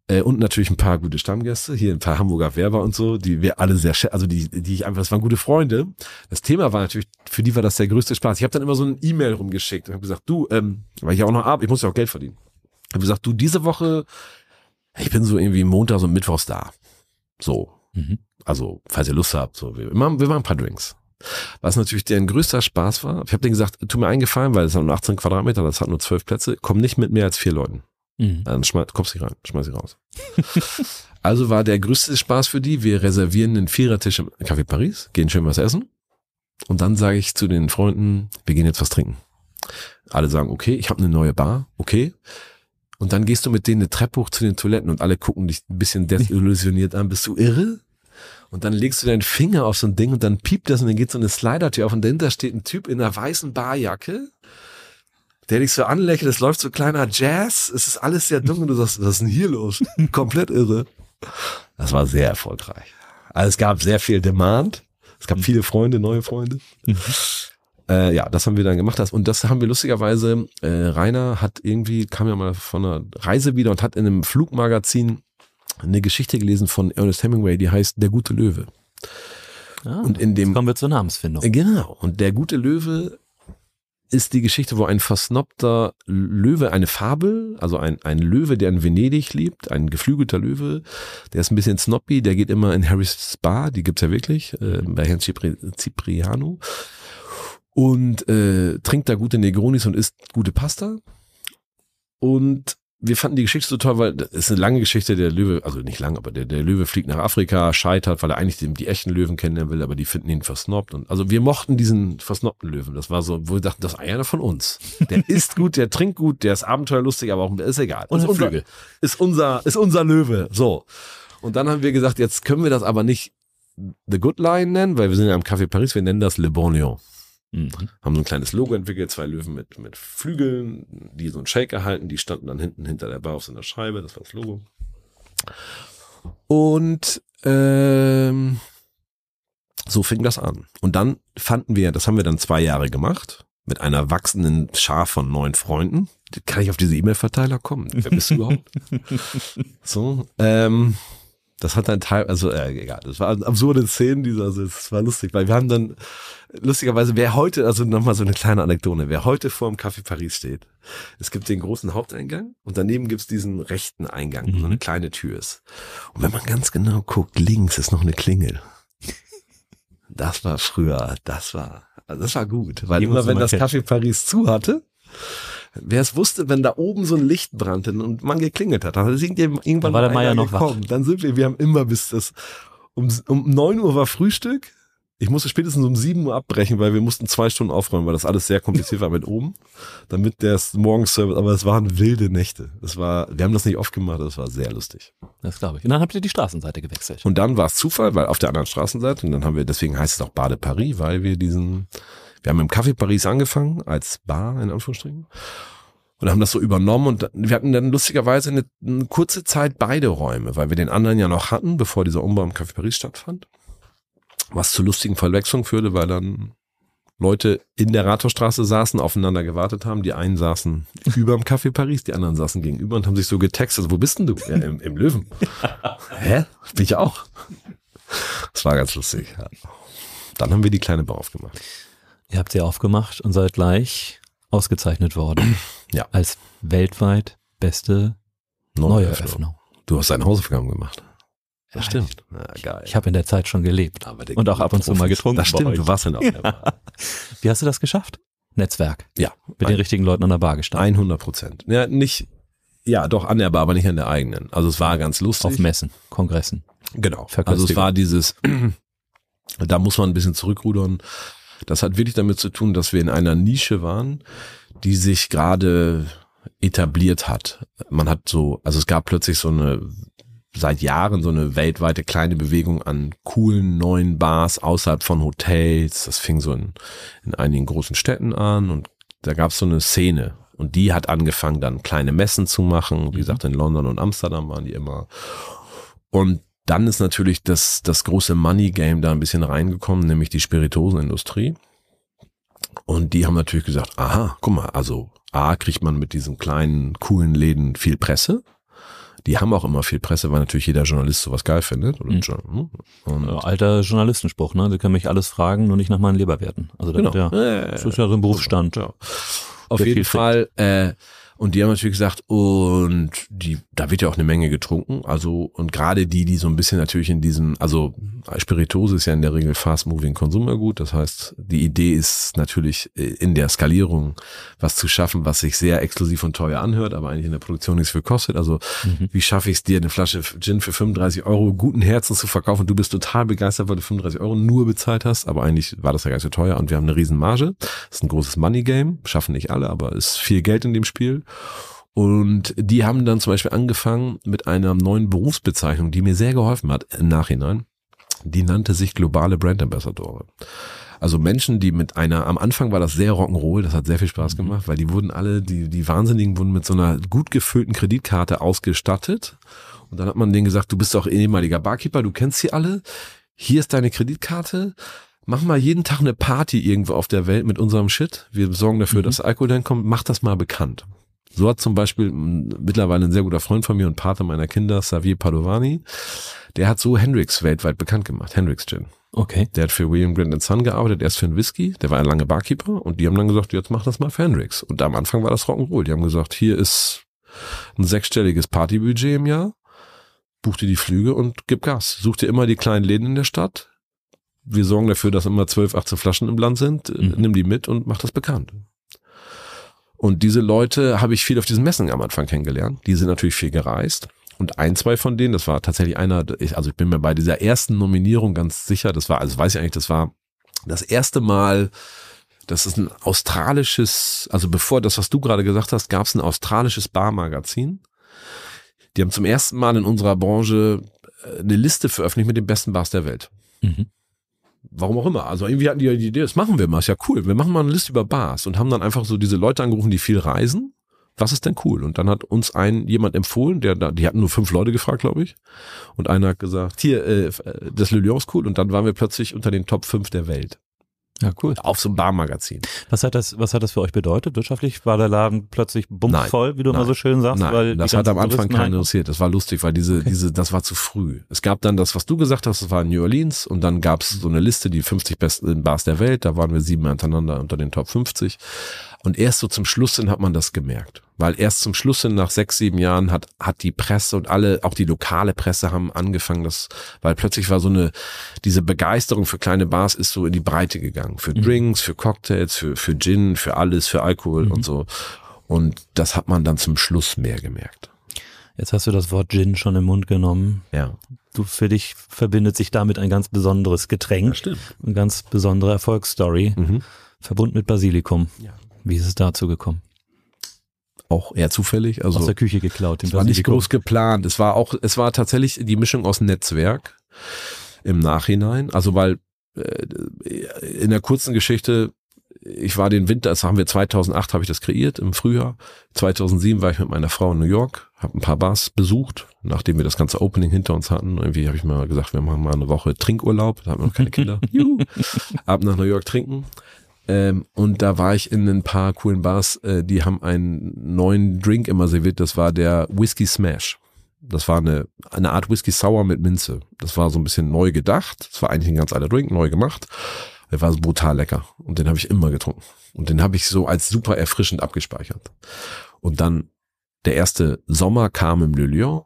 Äh, und natürlich ein paar gute Stammgäste, hier ein paar Hamburger Werber und so, die wir alle sehr, also die, die ich einfach, das waren gute Freunde. Das Thema war natürlich, für die war das der größte Spaß. Ich habe dann immer so ein E-Mail rumgeschickt und habe gesagt, du, ähm, weil ich ja auch noch ab, ich muss ja auch Geld verdienen. Ich habe gesagt, du, diese Woche, ich bin so irgendwie montags und mittwochs da. So, Mhm. Also, falls ihr Lust habt, so, wir, machen, wir machen ein paar Drinks. Was natürlich deren größter Spaß war, ich habe denen gesagt, tu mir eingefallen, weil es hat nur 18 Quadratmeter, das hat nur 12 Plätze, komm nicht mit mehr als vier Leuten. Mhm. Dann schmeiß, kommst du rein, schmeiß sie raus. (laughs) also war der größte Spaß für die, wir reservieren einen Vierertisch im Café Paris, gehen schön was essen und dann sage ich zu den Freunden, wir gehen jetzt was trinken. Alle sagen, okay, ich habe eine neue Bar, okay. Und dann gehst du mit denen eine Treppe hoch zu den Toiletten und alle gucken dich ein bisschen (laughs) desillusioniert an. Bist du irre? Und dann legst du deinen Finger auf so ein Ding und dann piept das und dann geht so eine Slider-Tür auf und dahinter steht ein Typ in einer weißen Barjacke, der dich so anlächelt, es läuft so kleiner Jazz, es ist alles sehr dunkel und du sagst, was ist denn hier los? (laughs) Komplett irre. Das war sehr erfolgreich. Also es gab sehr viel Demand, es gab viele Freunde, neue Freunde. Äh, ja, das haben wir dann gemacht. Das, und das haben wir lustigerweise, äh, Rainer hat irgendwie, kam ja mal von einer Reise wieder und hat in einem Flugmagazin eine Geschichte gelesen von Ernest Hemingway, die heißt Der gute Löwe. Ah, Und in dem- jetzt kommen wir zur Namensfindung. Äh, Genau. Und der gute Löwe ist die Geschichte, wo ein versnobter Löwe, eine Fabel, also ein, ein Löwe, der in Venedig lebt, ein geflügelter Löwe, der ist ein bisschen snobby, der geht immer in Harry's Bar, die gibt's ja wirklich, äh, bei Herrn Cipri Cipriano und äh, trinkt da gute Negronis und isst gute Pasta und wir fanden die Geschichte so toll, weil das ist eine lange Geschichte. Der Löwe, also nicht lang, aber der, der Löwe fliegt nach Afrika, scheitert, weil er eigentlich die, die echten Löwen kennenlernen will, aber die finden ihn versnobbt. Und also wir mochten diesen versnobten Löwen. Das war so, wo wir dachten, das ist einer von uns. Der (laughs) isst gut, der trinkt gut, der ist abenteuerlustig, aber auch ist egal. Und ist unser, Flügel. ist unser, ist unser Löwe. So. Und dann haben wir gesagt, jetzt können wir das aber nicht The Good Lion nennen, weil wir sind ja am Café Paris, wir nennen das Le Bon Lion Mhm. haben so ein kleines Logo entwickelt, zwei Löwen mit, mit Flügeln, die so einen Shaker halten, die standen dann hinten hinter der Bar auf so einer Scheibe, das war das Logo. Und ähm, so fing das an. Und dann fanden wir, das haben wir dann zwei Jahre gemacht, mit einer wachsenden Schar von neun Freunden. Kann ich auf diese E-Mail-Verteiler kommen? Wer bist du überhaupt? (laughs) so, ähm, das hat dann Teil, also äh, egal, das waren absurde Szenen, diese, also es war lustig, weil wir haben dann lustigerweise, wer heute, also nochmal so eine kleine Anekdote, wer heute vor dem Café Paris steht, es gibt den großen Haupteingang und daneben gibt's diesen rechten Eingang, wo so eine kleine Tür ist. Und wenn man ganz genau guckt, links ist noch eine Klingel. Das war früher, das war, also das war gut, weil immer wenn das. Café Paris zu hatte, Wer es wusste, wenn da oben so ein Licht brannte und man geklingelt hat, dann ist irgendjemand- irgendwann war der Meier noch wach. gekommen. Dann sind wir, wir haben immer bis das, um, um neun Uhr war Frühstück. Ich musste spätestens um sieben Uhr abbrechen, weil wir mussten zwei Stunden aufräumen, weil das alles sehr kompliziert war mit (laughs) oben, damit der Morgenservice, aber es waren wilde Nächte. Es war, wir haben das nicht oft gemacht, das war sehr lustig. Das glaube ich. Und dann habt ihr die Straßenseite gewechselt. Und dann war es Zufall, weil auf der anderen Straßenseite, und dann haben wir, deswegen heißt es auch Bade Paris, weil wir diesen, wir haben im Café Paris angefangen, als Bar, in Anführungsstrichen. Und haben das so übernommen und wir hatten dann lustigerweise eine, eine kurze Zeit beide Räume, weil wir den anderen ja noch hatten, bevor dieser Umbau im Café Paris stattfand. Was zu lustigen Verwechslungen führte, weil dann Leute in der Rathausstraße saßen, aufeinander gewartet haben. Die einen saßen über dem Café Paris, die anderen saßen gegenüber und haben sich so getextet, wo bist denn du? Ja, im, Im Löwen. (laughs) Hä? Bin ich auch. Das war ganz lustig. Ja. Dann haben wir die kleine Bar aufgemacht. Ihr habt sie aufgemacht und seid gleich ausgezeichnet worden. (clears throat) Ja. Als weltweit beste Neueröffnung. Du hast deine Hausaufgaben gemacht. Das Ja, stimmt. Ja, geil. Ich habe in der Zeit schon gelebt. Aber und auch ab und zu mal Profis. getrunken Das stimmt, du warst in der (laughs) Bar. Wie hast du das geschafft? Netzwerk. Ja, Mit den richtigen Leuten an der Bar gestanden. 100 Prozent. Ja, nicht, ja, doch an der Bar, aber nicht an der eigenen. Also es war ganz lustig. Auf Messen, Kongressen. Genau. Also es war dieses, (clears throat) da muss man ein bisschen zurückrudern. Das hat wirklich damit zu tun, dass wir in einer Nische waren, die sich gerade etabliert hat. Man hat so, also es gab plötzlich so eine, seit Jahren so eine weltweite kleine Bewegung an coolen neuen Bars außerhalb von Hotels. Das fing so in, in einigen großen Städten an und da gab es so eine Szene. Und die hat angefangen, dann kleine Messen zu machen. Wie gesagt, in London und Amsterdam waren die immer. Und dann ist natürlich das, das große Money Game da ein bisschen reingekommen, nämlich die Spirituosenindustrie. Und die haben natürlich gesagt, aha, guck mal, also A, kriegt man mit diesen kleinen, coolen Läden viel Presse. Die haben auch immer viel Presse, weil natürlich jeder Journalist sowas geil findet. Mhm. Ja, alter Journalistenspruch, ne? Sie können mich alles fragen, nur nicht nach meinen Leberwerten. Also das, Genau. ja, das ist ja so ein Berufsstand. Ja. Auf jeden Fall. Äh, und die haben natürlich gesagt, und die, da wird ja auch eine Menge getrunken. Also, und gerade die, die so ein bisschen natürlich in diesem, also Spirituose ist ja in der Regel fast moving Konsumergut. Das heißt, die Idee ist natürlich äh, in der Skalierung was zu schaffen, was sich sehr exklusiv und teuer anhört, aber eigentlich in der Produktion nichts für kostet. Also, wie schaffe ich es dir, eine Flasche Gin für 35 Euro guten Herzens zu verkaufen? Du bist total begeistert, weil du 35 Euro nur bezahlt hast, aber eigentlich war das ja gar nicht so teuer und wir haben eine riesen Marge. Das ist ein großes Money Game, schaffen nicht alle, aber ist viel Geld in dem Spiel. Und die haben dann zum Beispiel angefangen mit einer neuen Berufsbezeichnung, die mir sehr geholfen hat im Nachhinein. die nannte sich globale Brand Ambassadore. Also Menschen, die mit einer, am Anfang war das sehr Rock'n'Roll, das hat sehr viel Spaß gemacht, weil die wurden alle, die, die Wahnsinnigen wurden mit so einer gut gefüllten Kreditkarte ausgestattet. Und dann hat man denen gesagt, du bist auch ehemaliger Barkeeper, du kennst sie alle. Hier ist deine Kreditkarte. Mach mal jeden Tag eine Party irgendwo auf der Welt mit unserem Shit. Wir sorgen dafür, mhm. dass Alkohol dann kommt. Mach das mal bekannt. So hat zum Beispiel mittlerweile ein sehr guter Freund von mir und Pater meiner Kinder, Xavier Padovani, der hat so Hendrix weltweit bekannt gemacht, Hendrix Gin. Okay. Der hat für William Grant Son gearbeitet, erst für einen Whisky, der war ein lange Barkeeper und die haben dann gesagt, jetzt mach das mal für Hendrix. Und am Anfang war das Rock'n'Roll. Die haben gesagt, hier ist ein sechsstelliges Partybudget im Jahr, buch dir die Flüge und gib Gas. Such dir immer die kleinen Läden in der Stadt. Wir sorgen dafür, dass immer 12, 18 Flaschen im Land sind. Mhm. Nimm die mit und mach das bekannt. Und diese Leute habe ich viel auf diesen Messen am Anfang kennengelernt. Die sind natürlich viel gereist. Und ein, zwei von denen, das war tatsächlich einer, also ich bin mir bei dieser ersten Nominierung ganz sicher, das war, also weiß ich eigentlich, das war das erste Mal, das ist ein australisches, also bevor das, was du gerade gesagt hast, gab es ein australisches Barmagazin. Die haben zum ersten Mal in unserer Branche äh, eine Liste veröffentlicht mit den besten Bars der Welt. Mhm. Warum auch immer. Also irgendwie hatten die die Idee, das machen wir mal, ist ja cool. Wir machen mal eine Liste über Bars und haben dann einfach so diese Leute angerufen, die viel reisen. Was ist denn cool? Und dann hat uns ein jemand empfohlen, der da, die hatten nur fünf Leute gefragt, glaube ich. Und einer hat gesagt, hier, äh, das Le Lion ist cool. Und dann waren wir plötzlich unter den Top 5 der Welt. Ja, cool. Auf so einem Barmagazin. Was hat das, was hat das für euch bedeutet? Wirtschaftlich war der Laden plötzlich bummvoll, wie du nein, immer so schön sagst? Nein, weil das hat am Anfang keinen interessiert. Das war lustig, weil diese, okay. diese, das war zu früh. Es gab dann das, was du gesagt hast, das war in New Orleans und dann gab es so eine Liste, die 50 besten Bars der Welt. Da waren wir sieben hintereinander unter den Top 50. Und erst so zum Schluss hin hat man das gemerkt. Weil erst zum Schluss hin, nach sechs, sieben Jahren, hat, hat die Presse und alle, auch die lokale Presse haben angefangen, das, weil plötzlich war so eine, diese Begeisterung für kleine Bars ist so in die Breite gegangen. Für mhm. Drinks, für Cocktails, für, für Gin, für alles, für Alkohol mhm. und so. Und das hat man dann zum Schluss mehr gemerkt. Jetzt hast du das Wort Gin schon im Mund genommen. Ja. Du, für dich verbindet sich damit ein ganz besonderes Getränk. Ja, stimmt. Eine ganz besondere Erfolgsstory. Mhm. Verbunden mit Basilikum. Ja. Wie ist es dazu gekommen? Auch eher zufällig. Also aus der Küche geklaut. Es war nicht groß geplant. Es war auch, es war tatsächlich die Mischung aus Netzwerk im Nachhinein. Also weil äh, in der kurzen Geschichte ich war den Winter, das haben wir 2008 habe ich das kreiert im Frühjahr. 2007 war ich mit meiner Frau in New York, habe ein paar Bars besucht, nachdem wir das ganze Opening hinter uns hatten. Irgendwie habe ich mal gesagt, wir machen mal eine Woche Trinkurlaub, da haben wir noch keine Kinder. (laughs) Ab nach New York trinken. Ähm, und da war ich in ein paar coolen Bars, äh, die haben einen neuen Drink immer serviert, das war der Whiskey Smash. Das war eine, eine Art Whisky Sour mit Minze. Das war so ein bisschen neu gedacht. Das war eigentlich ein ganz alter Drink, neu gemacht. Der war brutal lecker. Und den habe ich immer getrunken. Und den habe ich so als super erfrischend abgespeichert. Und dann der erste Sommer kam im Le Lion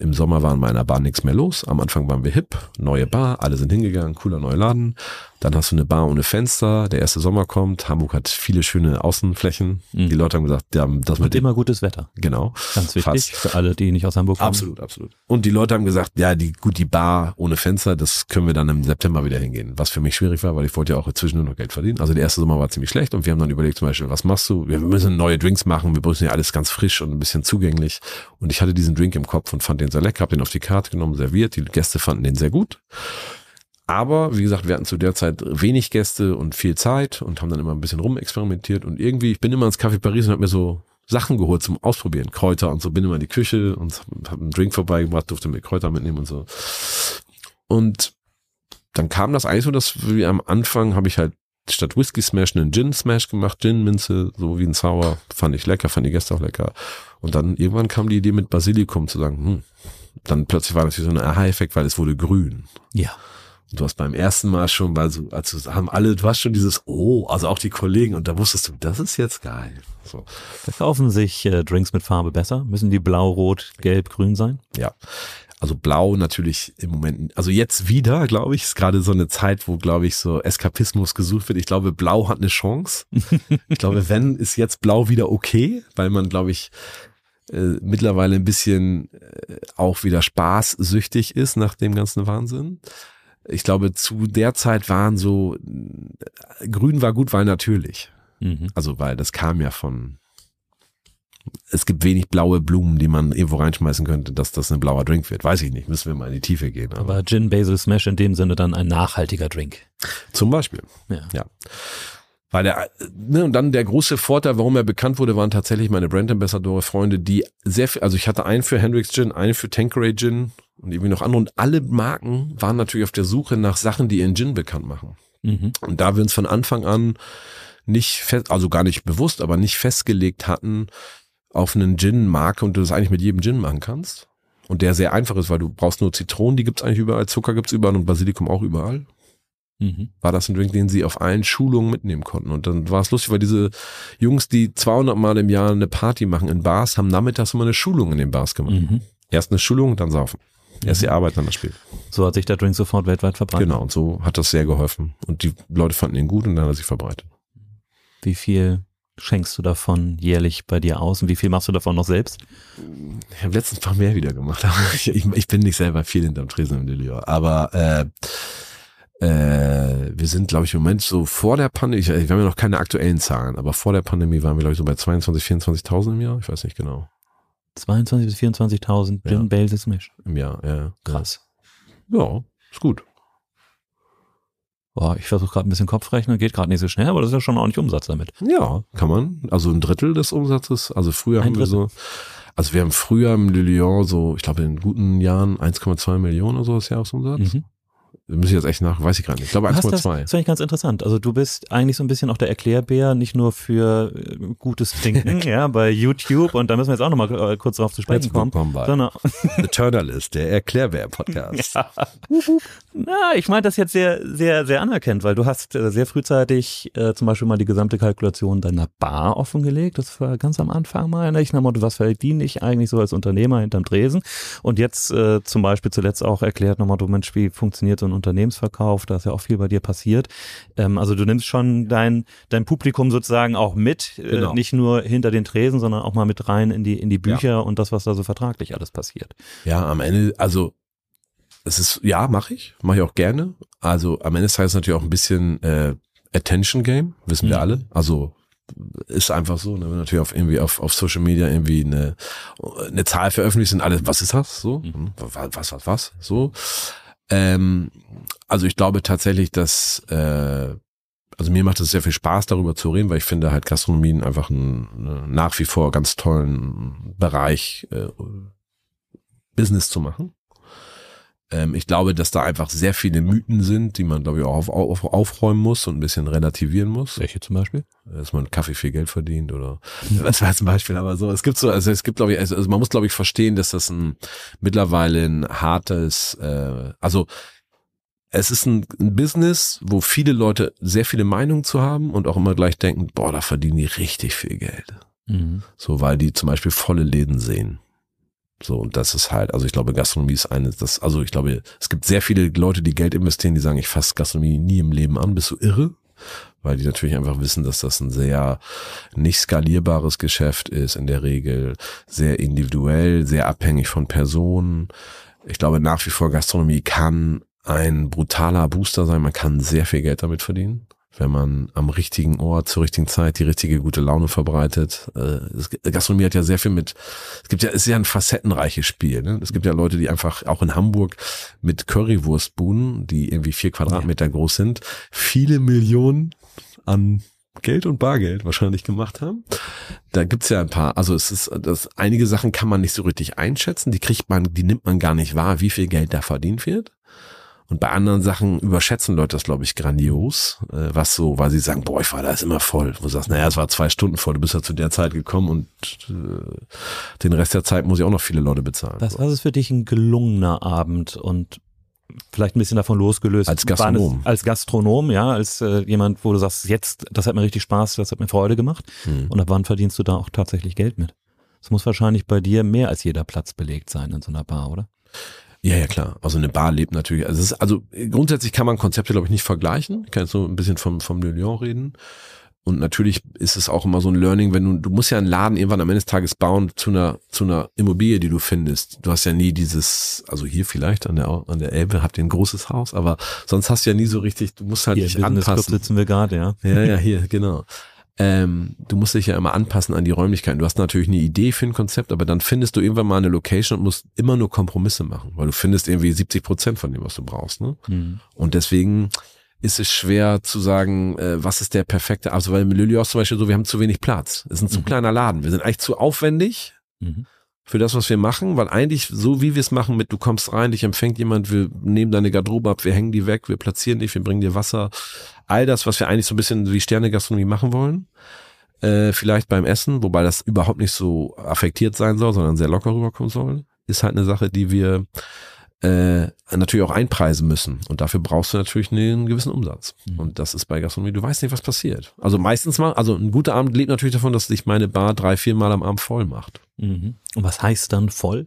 im Sommer war in meiner Bar nichts mehr los. Am Anfang waren wir hip, neue Bar, alle sind hingegangen, cooler neuer Laden. Dann hast du eine Bar ohne Fenster, der erste Sommer kommt. Hamburg hat viele schöne Außenflächen. Mhm. Die Leute haben gesagt, ja, das mit immer gutes Wetter. Genau. Ganz wichtig fast. für alle, die nicht aus Hamburg kommen. Absolut, absolut. Und die Leute haben gesagt, ja, die, gut, die Bar ohne Fenster, das können wir dann im September wieder hingehen. Was für mich schwierig war, weil ich wollte ja auch zwischendurch noch Geld verdienen. Also der erste Sommer war ziemlich schlecht und wir haben dann überlegt zum Beispiel, was machst du? Wir müssen neue Drinks machen, wir müssen ja alles ganz frisch und ein bisschen zugänglich. Und ich hatte diesen Drink im Kopf und fand den sehr lecker, hab den auf die Karte genommen, serviert. Die Gäste fanden den sehr gut. Aber wie gesagt, wir hatten zu der Zeit wenig Gäste und viel Zeit und haben dann immer ein bisschen rumexperimentiert und irgendwie, ich bin immer ins Café Paris und habe mir so Sachen geholt zum Ausprobieren, Kräuter und so, bin immer in die Küche und habe einen Drink vorbeigebracht, durfte mir Kräuter mitnehmen und so. Und dann kam das eigentlich so, dass wir am Anfang habe ich halt statt Whisky Smash einen Gin Smash gemacht, Gin Minze, so wie ein Sour, fand ich lecker, fand die Gäste auch lecker. Und dann irgendwann kam die Idee mit Basilikum zu sagen, hm, dann plötzlich war das wie so ein Aha-Effekt, weil es wurde grün. Ja. Du hast beim ersten Mal schon, weil so, also haben alle, du hast schon dieses Oh, also auch die Kollegen und da wusstest du, das ist jetzt geil. So. Verkaufen sich äh, Drinks mit Farbe besser? Müssen die blau, rot, gelb, grün sein? Ja. Also blau natürlich im Moment, also jetzt wieder, glaube ich, ist gerade so eine Zeit, wo, glaube ich, so Eskapismus gesucht wird. Ich glaube, blau hat eine Chance. ich glaube, wenn, ist jetzt blau wieder okay, weil man, glaube ich, äh, mittlerweile ein bisschen äh, auch wieder spaßsüchtig ist nach dem ganzen Wahnsinn ich glaube, zu der Zeit waren so, Grün war gut, weil natürlich. Mhm. Also, weil das kam ja von, es gibt wenig blaue Blumen, die man irgendwo reinschmeißen könnte, dass das ein blauer Drink wird. Weiß ich nicht, müssen wir mal in die Tiefe gehen. Aber, aber Gin Basil Smash in dem Sinne dann ein nachhaltiger Drink. Zum Beispiel. Ja. ja. Weil der, ne, und dann der große Vorteil, warum er bekannt wurde, waren tatsächlich meine Brand Ambassador Freunde, die sehr viel, also ich hatte einen für Hendrix Gin, einen für Tanqueray Gin und irgendwie noch andere und alle Marken waren natürlich auf der Suche nach Sachen, die ihren Gin bekannt machen. Mhm. Und da wir uns von Anfang an nicht fest, also gar nicht bewusst, aber nicht festgelegt hatten auf einen Gin-Marke und du das eigentlich mit jedem Gin machen kannst. Und der sehr einfach ist, weil du brauchst nur Zitronen, die gibt's eigentlich überall, Zucker gibt's überall und Basilikum auch überall. Mhm. War das ein Drink, den sie auf allen Schulungen mitnehmen konnten. Und dann war es lustig, weil diese Jungs, die 200 Mal im Jahr eine Party machen in Bars, haben nachmittags immer eine Schulung in den Bars gemacht. Mhm. Erst eine Schulung, dann saufen. Erst die mhm. Arbeit, dann das Spiel. So hat sich der Drink sofort weltweit verbreitet. Genau, und so hat das sehr geholfen. Und die Leute fanden ihn gut und dann hat er sich verbreitet. Wie viel schenkst du davon jährlich bei dir aus und wie viel machst du davon noch selbst? Ich habe letztens ein paar mehr wieder gemacht. (laughs) ich, ich, bin nicht selber viel hinterm Tresen im Delio. Aber äh, äh, wir sind, glaube ich, im Moment so vor der Pandemie, wir haben ja noch keine aktuellen Zahlen, aber vor der Pandemie waren wir, glaube ich, so bei 22, 24.000 im Jahr. Ich weiß nicht genau. 22 bis 24.000 Gin ja. Bales Misch. Im Jahr, ja. Krass. Ja, ist gut. Boah, ich versuche gerade ein bisschen Kopfrechnen, geht gerade nicht so schnell, aber das ist ja schon ordentlich Umsatz damit. Ja, kann man. Also ein Drittel des Umsatzes. Also früher ein haben Drittel. wir so, also wir haben früher im Le Lyon so, ich glaube in guten Jahren 1,2 Millionen oder so das Jahresumsatz. Mhm. Muss ich jetzt echt nach, weiß ich gerade nicht. Ich glaube 1,2. Das, das finde ich ganz interessant. Also du bist eigentlich so ein bisschen auch der Erklärbär, nicht nur für äh, gutes Trinken, (laughs) ja, bei YouTube und da müssen wir jetzt auch nochmal äh, kurz drauf zu sprechen kommen. Sondern (laughs) (laughs) The Journalist, der Erklärbär-Podcast. Ja. Na, ich meine das jetzt sehr, sehr, sehr anerkennt, weil du hast äh, sehr frühzeitig äh, zum Beispiel mal die gesamte Kalkulation deiner Bar offengelegt. Das war ganz am Anfang mal. Ne? Ich nach Motto, was verdiene ich eigentlich so als Unternehmer hinterm Tresen? Und jetzt äh, zum Beispiel zuletzt auch erklärt nochmal, du Mensch, wie funktioniert so ein Unternehmensverkauf, da ist ja auch viel bei dir passiert. Ähm, also du nimmst schon dein, dein Publikum sozusagen auch mit, äh, genau. äh, nicht nur hinter den Tresen, sondern auch mal mit rein in die, in die Bücher ja. und das, was da so vertraglich alles passiert. Ja, am Ende, also es ist, ja, mache ich, mache ich auch gerne. Also am Ende ist es natürlich auch ein bisschen äh, Attention Game, wissen mhm. wir alle. Also ist einfach so, ne? wenn natürlich auf irgendwie auf, auf Social Media irgendwie eine, eine Zahl veröffentlicht sind, alle, was ist das? So, mhm. Hm, was, was, was, was? So. Ähm, also ich glaube tatsächlich, dass äh, also mir macht es sehr viel Spaß, darüber zu reden, weil ich finde halt Gastronomien einfach einen, nach wie vor ganz tollen Bereich äh, Business zu machen. Ähm, ich glaube, dass da einfach sehr viele Mythen sind, die man, glaube ich, auch auf, auf, aufräumen muss und ein bisschen relativieren muss. Welche zum Beispiel? Dass man Kaffee viel Geld verdient oder was war zum Beispiel, aber so. Es gibt so, also es gibt, glaube ich, also, also man muss, glaube ich, verstehen, dass das ein mittlerweile ein hartes, äh, also es ist ein, ein, Business, wo viele Leute sehr viele Meinungen zu haben und auch immer gleich denken, boah, da verdienen die richtig viel Geld. Mhm. So, weil die zum Beispiel volle Läden sehen. So, und das ist halt, also ich glaube, Gastronomie ist eines, das, also ich glaube, es gibt sehr viele Leute, die Geld investieren, die sagen, ich fasse Gastronomie nie im Leben an, bist du irre? Weil die natürlich einfach wissen, dass das ein sehr nicht skalierbares Geschäft ist, in der Regel sehr individuell, sehr abhängig von Personen. Ich glaube, nach wie vor Gastronomie kann ein brutaler Booster sein, man kann sehr viel Geld damit verdienen wenn man am richtigen Ort zur richtigen Zeit die richtige gute Laune verbreitet. Äh, Gastronomie hat ja sehr viel mit, es gibt ja, es ist ja ein facettenreiches Spiel. Ne? Es gibt ja Leute, die einfach auch in Hamburg mit Currywurstbuden, die irgendwie vier Quadratmeter ja. groß sind, viele Millionen an Geld und Bargeld wahrscheinlich gemacht haben. Da gibt's ja ein paar, also es ist, das, einige Sachen kann man nicht so richtig einschätzen, die kriegt man, die nimmt man gar nicht wahr, wie viel Geld da verdient wird. Und bei anderen Sachen überschätzen Leute das, glaube ich, grandios, äh, was so, weil sie sagen, boah, ich war da ist immer voll. Wo du sagst, naja, es war zwei Stunden voll, du bist ja zu der Zeit gekommen und äh, den Rest der Zeit muss ich auch noch viele Leute bezahlen. Was, was ist für dich ein gelungener Abend und vielleicht ein bisschen davon losgelöst. Als Gastronom. Es, als Gastronom, ja, als äh, jemand, wo du sagst, jetzt, das hat mir richtig Spaß, das hat mir Freude gemacht. Mhm. Und ab wann verdienst du da auch tatsächlich Geld mit? Es muss wahrscheinlich bei dir mehr als jeder Platz belegt sein in so einer Bar, oder? Ja, ja, klar. Also eine Bar lebt natürlich. Also, ist, also grundsätzlich kann man Konzepte, glaube ich, nicht vergleichen. Ich kann jetzt so ein bisschen vom, vom Le Lyon reden. Und natürlich ist es auch immer so ein Learning, wenn du, du musst ja einen Laden irgendwann am Ende des Tages bauen zu einer, zu einer Immobilie, die du findest. Du hast ja nie dieses, also hier vielleicht an der, an der Elbe habt ihr ein großes Haus, aber sonst hast du ja nie so richtig, du musst halt hier dich anpassen. Club sitzen wir gerade, ja. Ja, ja, hier, genau. Ähm, du musst dich ja immer anpassen an die Räumlichkeiten. Du hast natürlich eine Idee für ein Konzept, aber dann findest du irgendwann mal eine Location und musst immer nur Kompromisse machen, weil du findest irgendwie 70 Prozent von dem, was du brauchst. Ne? Mhm. Und deswegen ist es schwer zu sagen, äh, was ist der perfekte, also weil Lilios zum Beispiel so, wir haben zu wenig Platz. Es ist ein zu mhm. kleiner Laden. Wir sind eigentlich zu aufwendig. Mhm für das, was wir machen, weil eigentlich so wie wir es machen mit, du kommst rein, dich empfängt jemand, wir nehmen deine Garderobe ab, wir hängen die weg, wir platzieren dich, wir bringen dir Wasser, all das, was wir eigentlich so ein bisschen wie Sterne-Gastronomie machen wollen, äh, vielleicht beim Essen, wobei das überhaupt nicht so affektiert sein soll, sondern sehr locker rüberkommen soll, ist halt eine Sache, die wir äh, natürlich auch einpreisen müssen. Und dafür brauchst du natürlich einen gewissen Umsatz. Mhm. Und das ist bei Gastronomie, du weißt nicht, was passiert. Also meistens mal, also ein guter Abend lebt natürlich davon, dass sich meine Bar drei, vier Mal am Abend voll macht. Mhm. Und was heißt dann voll?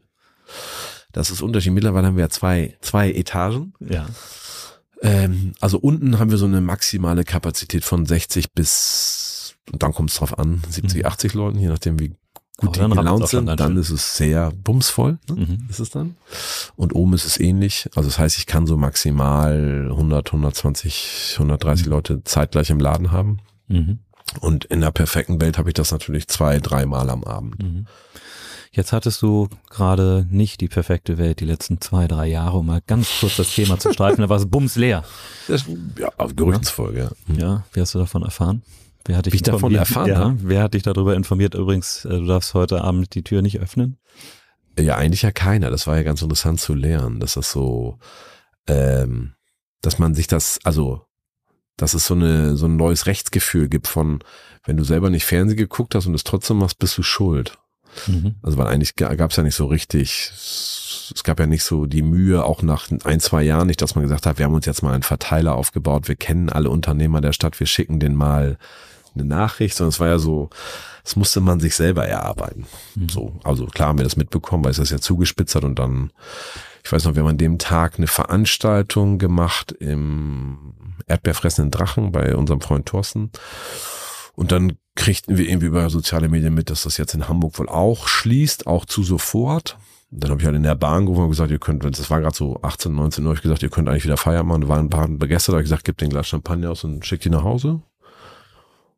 Das ist Unterschied. Mittlerweile haben wir zwei, zwei Etagen. Ja. Ähm, also unten haben wir so eine maximale Kapazität von 60 bis, und dann kommt es drauf an, 70, 80 mhm. Leuten, je nachdem wie gut die gelaunt sind, dann ist es sehr bumsvoll, ne? mhm. ist es dann. Und oben ist es ähnlich. Also das heißt, ich kann so maximal 100, 120, 130 mhm. Leute zeitgleich im Laden haben. Mhm. Und in der perfekten Welt habe ich das natürlich zwei, dreimal am Abend. Jetzt hattest du gerade nicht die perfekte Welt die letzten zwei, drei Jahre, um mal ganz kurz das Thema zu streifen. Da war es bumsleer. Das, ja, auf Gerüchtsfolge. Ja. Mhm. ja, wie hast du davon erfahren? Wer hat dich Wie ich davon erfahren ja, habe? Wer hat dich darüber informiert? Übrigens, äh, du darfst heute Abend die Tür nicht öffnen. Ja, eigentlich ja keiner. Das war ja ganz interessant zu lernen, dass das so, ähm, dass man sich das, also, dass es so eine so ein neues Rechtsgefühl gibt von, wenn du selber nicht Fernsehen geguckt hast und es trotzdem machst, bist du schuld. Mhm. Also weil eigentlich gab es ja nicht so richtig, es gab ja nicht so die Mühe, auch nach ein, zwei Jahren nicht, dass man gesagt hat, wir haben uns jetzt mal einen Verteiler aufgebaut, wir kennen alle Unternehmer der Stadt, wir schicken den mal eine Nachricht, sondern es war ja so, das musste man sich selber erarbeiten. Mhm. So, also klar haben wir das mitbekommen, weil es das ja zugespitzt hat und dann, ich weiß noch, wir haben an dem Tag eine Veranstaltung gemacht im Erdbeerfressenden Drachen bei unserem Freund Thorsten. Und dann kriegten wir irgendwie über soziale Medien mit, dass das jetzt in Hamburg wohl auch schließt, auch zu sofort. Dann habe ich halt in der Bahn gerufen und gesagt, ihr könnt, das war gerade so 18, 19 Uhr, ich gesagt, ihr könnt eigentlich wieder Feiern machen. Da waren ein paar begeistert, habe ich gesagt, gebt den Glas Champagner aus und schickt die nach Hause.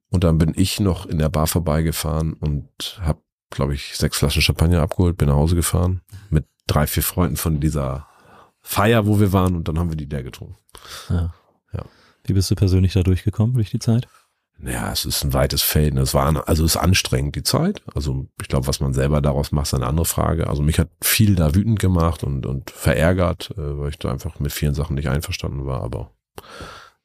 Und dann bin ich noch in der Bar vorbeigefahren und habe, glaube ich, sechs Flaschen Champagner abgeholt, bin nach Hause gefahren mit drei, vier Freunden von dieser Feier, wo wir waren und dann haben wir die der getrunken. Ja. ja. Wie bist du persönlich da durchgekommen durch die Zeit? Ja, es ist ein weites Feld. Es war, also es ist anstrengend, die Zeit. Also ich glaube, was man selber daraus macht, ist eine andere Frage. Also mich hat viel da wütend gemacht und, und verärgert, äh, weil ich da einfach mit vielen Sachen nicht einverstanden war. Aber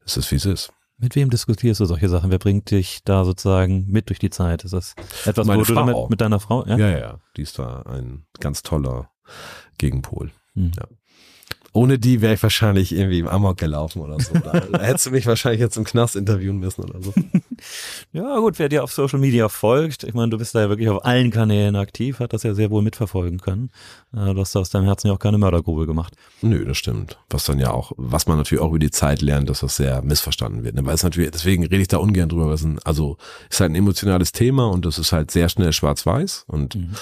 es ist, wie es ist. Mit wem diskutierst du solche Sachen? Wer bringt dich da sozusagen mit durch die Zeit? Ist das etwas, Meine wo Frau. du damit mit deiner Frau? Ja? ja, ja, die ist da ein ganz toller Gegenpol. Mhm. Ja. Ohne die wäre ich wahrscheinlich irgendwie im Amok gelaufen oder so. Da, da (laughs) hättest du mich wahrscheinlich jetzt im Knast interviewen müssen oder so. (laughs) ja, gut, wer dir auf Social Media folgt, ich meine, du bist da ja wirklich auf allen Kanälen aktiv, hat das ja sehr wohl mitverfolgen können. Äh, du hast da aus deinem Herzen ja auch keine Mördergrube gemacht. Nö, das stimmt. Was dann ja auch, was man natürlich auch über die Zeit lernt, dass das sehr missverstanden wird. Ne? Weil es natürlich, deswegen rede ich da ungern drüber, weil es ein, also ist halt ein emotionales Thema und das ist halt sehr schnell schwarz-weiß und mhm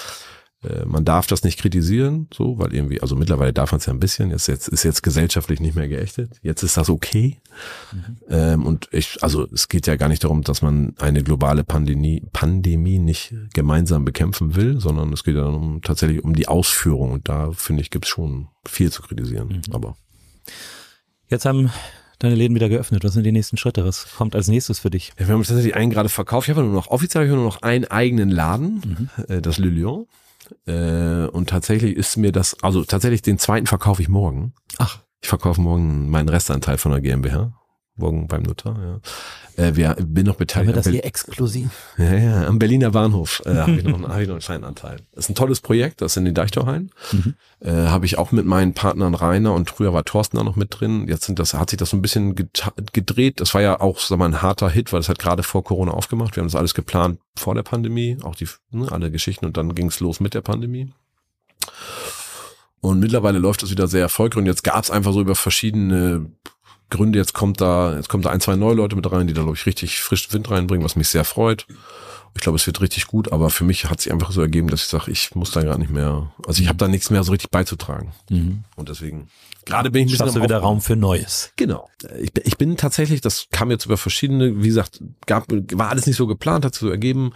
äh, man darf das nicht kritisieren, so, weil irgendwie, also mittlerweile darf man es ja ein bisschen, jetzt, jetzt ist jetzt gesellschaftlich nicht mehr geächtet, jetzt ist das okay. Mhm. Ähm, und ich, also es geht ja gar nicht darum, dass man eine globale Pandemie, Pandemie nicht gemeinsam bekämpfen will, sondern es geht ja um, tatsächlich um die Ausführung und da finde ich, gibt es schon viel zu kritisieren. Mhm. Aber jetzt haben deine Läden wieder geöffnet? Was sind die nächsten Schritte? Was kommt als nächstes für dich? Ja, wir haben tatsächlich einen gerade verkauft. Ich habe nur noch offiziell ich habe nur noch einen eigenen Laden, mhm. äh, das Le Lion. Äh, und tatsächlich ist mir das, also tatsächlich den zweiten verkaufe ich morgen. Ach. Ich verkaufe morgen meinen Restanteil von der GmbH. Morgen beim Notar, ja. Äh, wir, bin noch beteiligt. Haben wir das hier exklusiv? Ja, ja, am Berliner Bahnhof äh, habe ich, noch, hab ich noch einen kleinen Anteil. Das ist ein tolles Projekt, das ist in den Deichtorhallen. Mhm. Äh, habe ich auch mit meinen Partnern Rainer und früher war Thorsten da noch mit drin. Jetzt sind das, hat sich das so ein bisschen gedreht. Das war ja auch sag mal, ein harter Hit, weil das hat gerade vor Corona aufgemacht. Wir haben das alles geplant vor der Pandemie, auch die ne, alle Geschichten und dann ging es los mit der Pandemie. Und mittlerweile läuft das wieder sehr erfolgreich und jetzt gab es einfach so über verschiedene Gründe, jetzt kommt da, jetzt kommt da ein, zwei neue Leute mit rein, die da, glaube ich, richtig frischen Wind reinbringen, was mich sehr freut. Ich glaube, es wird richtig gut, aber für mich hat sich einfach so ergeben, dass ich sage, ich muss da gar nicht mehr, also ich habe da nichts mehr so richtig beizutragen. Mhm. Und deswegen, gerade bin ich ein bisschen Schaffst du wieder. Raum für Neues. Genau. Ich, bin- ich bin tatsächlich, das kam jetzt über verschiedene, wie gesagt, gab, war alles nicht so geplant, hat sich so ergeben,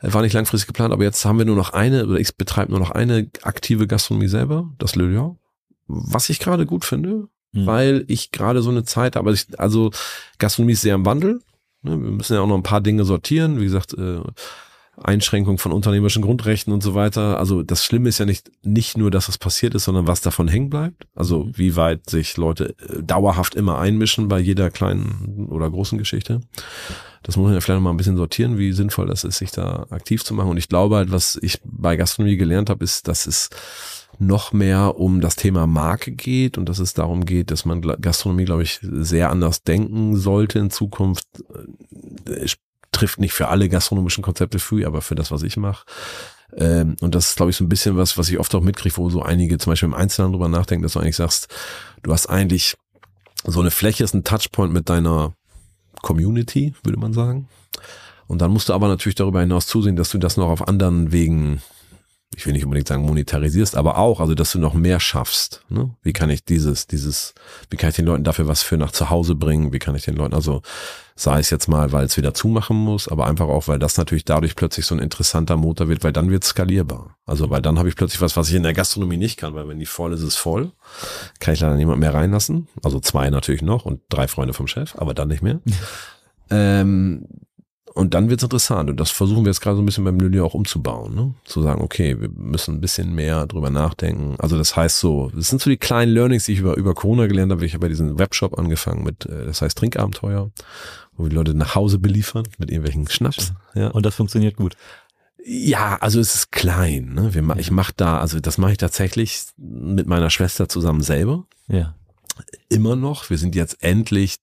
äh, war nicht langfristig geplant, aber jetzt haben wir nur noch eine, oder ich betreibe nur noch eine aktive Gastronomie selber, das Le Lion. Was ich gerade gut finde, Mhm. weil ich gerade so eine Zeit habe, also, ich, also Gastronomie ist sehr im Wandel. Ne? Wir müssen ja auch noch ein paar Dinge sortieren, wie gesagt, äh, Einschränkung von unternehmerischen Grundrechten und so weiter. Also das Schlimme ist ja nicht, nicht nur, dass es passiert ist, sondern was davon hängen bleibt. Also wie weit sich Leute äh, dauerhaft immer einmischen bei jeder kleinen oder großen Geschichte. Das muss man ja vielleicht noch mal ein bisschen sortieren, wie sinnvoll das ist, sich da aktiv zu machen. Und ich glaube halt, was ich bei Gastronomie gelernt habe, ist, dass es noch mehr um das Thema Marke geht und dass es darum geht, dass man Gastronomie, glaube ich, sehr anders denken sollte in Zukunft. Äh, Es trifft nicht für alle gastronomischen Konzepte früh, aber für das, was ich mache. Ähm, und das ist, glaube ich, so ein bisschen was, was ich oft auch mitkriege, wo so einige zum Beispiel im Einzelnen drüber nachdenken, dass du eigentlich sagst, du hast eigentlich so eine Fläche, ist ein Touchpoint mit deiner Community, würde man sagen. Und dann musst du aber natürlich darüber hinaus zusehen, dass du das noch auf anderen Wegen, ich will nicht unbedingt sagen monetarisierst, aber auch, also dass du noch mehr schaffst. Ne? Wie kann ich dieses, dieses, wie kann ich den Leuten dafür was für nach zu Hause bringen? Wie kann ich den Leuten, also sei es jetzt mal, weil es wieder zumachen muss, aber einfach auch, weil das natürlich dadurch plötzlich so ein interessanter Motor wird, weil dann wird es skalierbar. Also weil dann habe ich plötzlich was, was ich in der Gastronomie nicht kann, weil wenn die voll ist, ist es voll. Kann ich leider niemand mehr reinlassen. Also zwei natürlich noch und drei Freunde vom Chef, aber dann nicht mehr. (laughs) ähm, und dann wird's interessant. Und das versuchen wir jetzt gerade so ein bisschen beim Lilly auch umzubauen. Ne? Zu sagen, okay, wir müssen ein bisschen mehr drüber nachdenken. Also das heißt so, das sind so die kleinen Learnings, die ich über, über Corona gelernt habe. Ich habe bei diesem Webshop angefangen mit, äh, das heißt Trinkabenteuer, wo wir die Leute nach Hause beliefern mit irgendwelchen Schnaps. Ja. Und das funktioniert gut. Ja, also es ist klein. Ne? Wir, ich mache da, also das mache ich tatsächlich mit meiner Schwester zusammen selber. Ja. Immer noch. Wir sind jetzt endlich.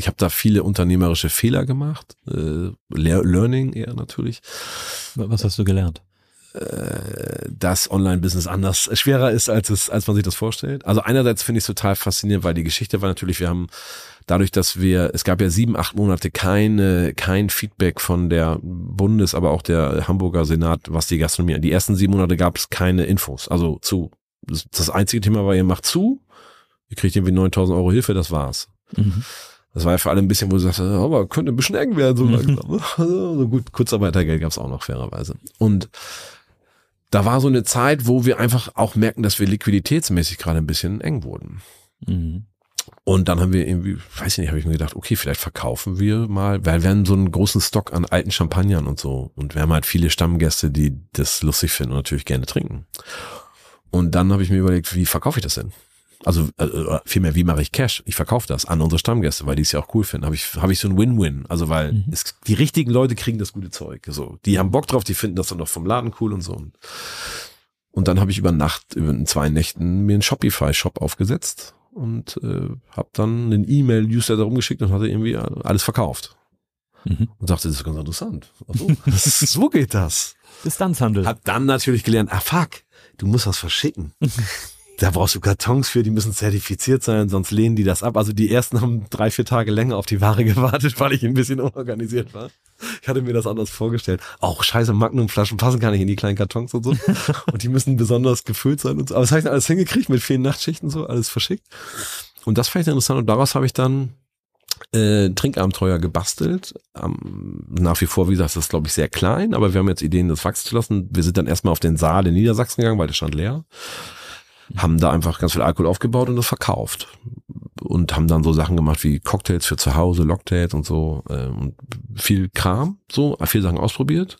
Ich habe da viele unternehmerische Fehler gemacht. Äh, Lear- Learning eher natürlich. Was hast du gelernt? Äh, dass Online-Business anders äh, schwerer ist, als es, als man sich das vorstellt. Also einerseits finde ich es total faszinierend, weil die Geschichte war natürlich, wir haben dadurch, dass wir, es gab ja sieben, acht Monate keine, kein Feedback von der Bundes, aber auch der Hamburger Senat, was die Gastronomie, die ersten sieben Monate gab es keine Infos. Also zu, das, das einzige Thema war, ihr macht zu, ihr kriegt irgendwie 9000 Euro Hilfe, das war's. Mhm. Das war ja für alle ein bisschen, wo du sagst, aber könnte ein bisschen eng werden, so (laughs) langsam. Also gut, Kurzarbeitergeld gab es auch noch fairerweise. Und da war so eine Zeit, wo wir einfach auch merken, dass wir liquiditätsmäßig gerade ein bisschen eng wurden. Mhm. Und dann haben wir irgendwie, weiß ich nicht, habe ich mir gedacht, okay, vielleicht verkaufen wir mal, weil wir haben so einen großen Stock an alten Champagnern und so. Und wir haben halt viele Stammgäste, die das lustig finden und natürlich gerne trinken. Und dann habe ich mir überlegt, wie verkaufe ich das denn? Also äh, vielmehr, wie mache ich Cash? Ich verkaufe das an unsere Stammgäste, weil die es ja auch cool finden. Habe ich, habe ich so ein Win-Win. Also weil Mhm. es, die richtigen Leute kriegen das gute Zeug. So, die haben Bock drauf, die finden das dann noch vom Laden cool und so. Und dann habe ich über Nacht, über in zwei Nächten mir einen Shopify-Shop aufgesetzt und äh, habe dann einen E-Mail-Newsletter rumgeschickt und hatte irgendwie alles verkauft. Mhm. Und dachte, das ist ganz interessant. So, (laughs) das ist, so geht das. Distanzhandel. Hab dann natürlich gelernt, ah fuck, du musst das verschicken. (laughs) Da brauchst du Kartons für, die müssen zertifiziert sein, sonst lehnen die das ab. Also die ersten haben drei, vier Tage länger auf die Ware (laughs) gewartet, weil ich ein bisschen unorganisiert war. Ich hatte mir das anders vorgestellt. Auch scheiße, Magnumflaschen passen gar nicht in die kleinen Kartons und so. (laughs) Und die müssen besonders gefüllt sein und so. Aber das habe ich dann alles hingekriegt mit vielen Nachtschichten so, alles verschickt. Und das fand ich interessant. Und daraus habe ich dann äh, Trinkabenteuer gebastelt. Ähm, nach wie vor, wie gesagt, das ist, glaube ich, sehr klein, aber wir haben jetzt Ideen, das wachsen zu lassen. Wir sind dann erstmal auf den Saal in Niedersachsen gegangen, weil der stand leer. Haben da einfach ganz viel Alkohol aufgebaut und das verkauft. Und haben dann so Sachen gemacht wie Cocktails für zu Hause, Locktails und so. Äh, und viel Kram, so, viel Sachen ausprobiert,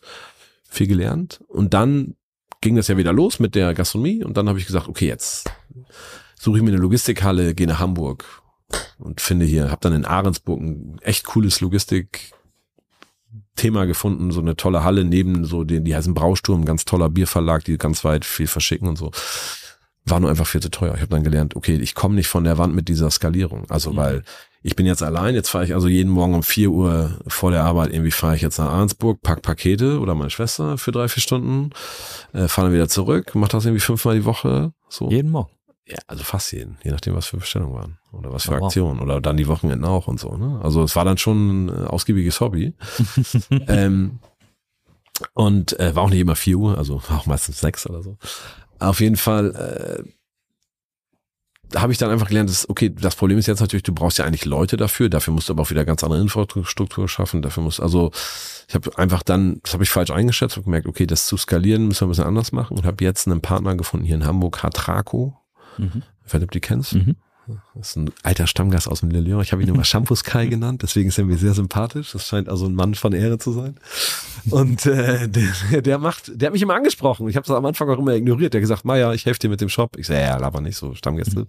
viel gelernt. Und dann ging das ja wieder los mit der Gastronomie und dann habe ich gesagt, okay, jetzt suche ich mir eine Logistikhalle, gehe nach Hamburg und finde hier, habe dann in Ahrensburg ein echt cooles Logistik Thema gefunden, so eine tolle Halle neben so den, die heißen Brausturm, ganz toller Bierverlag, die ganz weit viel verschicken und so. War nur einfach viel zu teuer. Ich habe dann gelernt, okay, ich komme nicht von der Wand mit dieser Skalierung. Also weil ich bin jetzt allein, jetzt fahre ich also jeden Morgen um vier Uhr vor der Arbeit, irgendwie fahre ich jetzt nach Arnsburg, pack Pakete oder meine Schwester für drei, vier Stunden, äh, fahre dann wieder zurück, mach das irgendwie fünfmal die Woche. So. Jeden Morgen. Ja, also fast jeden, je nachdem, was für Bestellungen waren oder was für wow. Aktionen oder dann die Wochenenden auch und so. Ne? Also es war dann schon ein äh, ausgiebiges Hobby. (laughs) ähm, und äh, war auch nicht immer 4 Uhr, also war auch meistens 6 oder so. Auf jeden Fall äh, habe ich dann einfach gelernt, dass, okay, das Problem ist jetzt natürlich, du brauchst ja eigentlich Leute dafür, dafür musst du aber auch wieder ganz andere Infrastruktur schaffen, dafür muss, also ich habe einfach dann, das habe ich falsch eingeschätzt und gemerkt, okay, das zu skalieren müssen wir ein bisschen anders machen und habe jetzt einen Partner gefunden hier in Hamburg, Hatraco, Mhm. ich weiß nicht, ob du die kennst. Mhm. Das ist ein alter Stammgast aus dem Le Lion. Ich habe ihn immer Shampoos Kai genannt, deswegen ist er mir sehr sympathisch. Das scheint also ein Mann von Ehre zu sein. Und äh, der, der macht, der hat mich immer angesprochen. Ich habe das am Anfang auch immer ignoriert. Der hat gesagt, Maja, ich helfe dir mit dem Shop. Ich sage, ja, aber nicht so Stammgäste.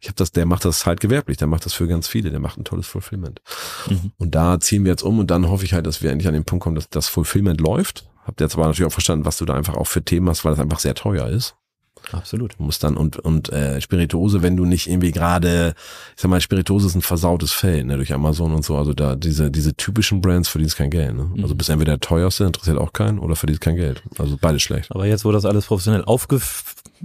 Ich habe das, der macht das halt gewerblich. Der macht das für ganz viele. Der macht ein tolles Fulfillment. Mhm. Und da ziehen wir jetzt um und dann hoffe ich halt, dass wir endlich an den Punkt kommen, dass das Fulfillment läuft. Habt jetzt aber natürlich auch verstanden, was du da einfach auch für Themen hast, weil das einfach sehr teuer ist. Absolut. Du musst dann und und äh, Spirituose, wenn du nicht irgendwie gerade, ich sag mal, Spirituose ist ein versautes Feld, ne, durch Amazon und so. Also da diese diese typischen Brands verdienst kein Geld. Ne? Also Mhm. bist entweder der teuerste, interessiert auch keinen, oder verdienst kein Geld. Also beides schlecht. Aber jetzt, wo das alles professionell aufge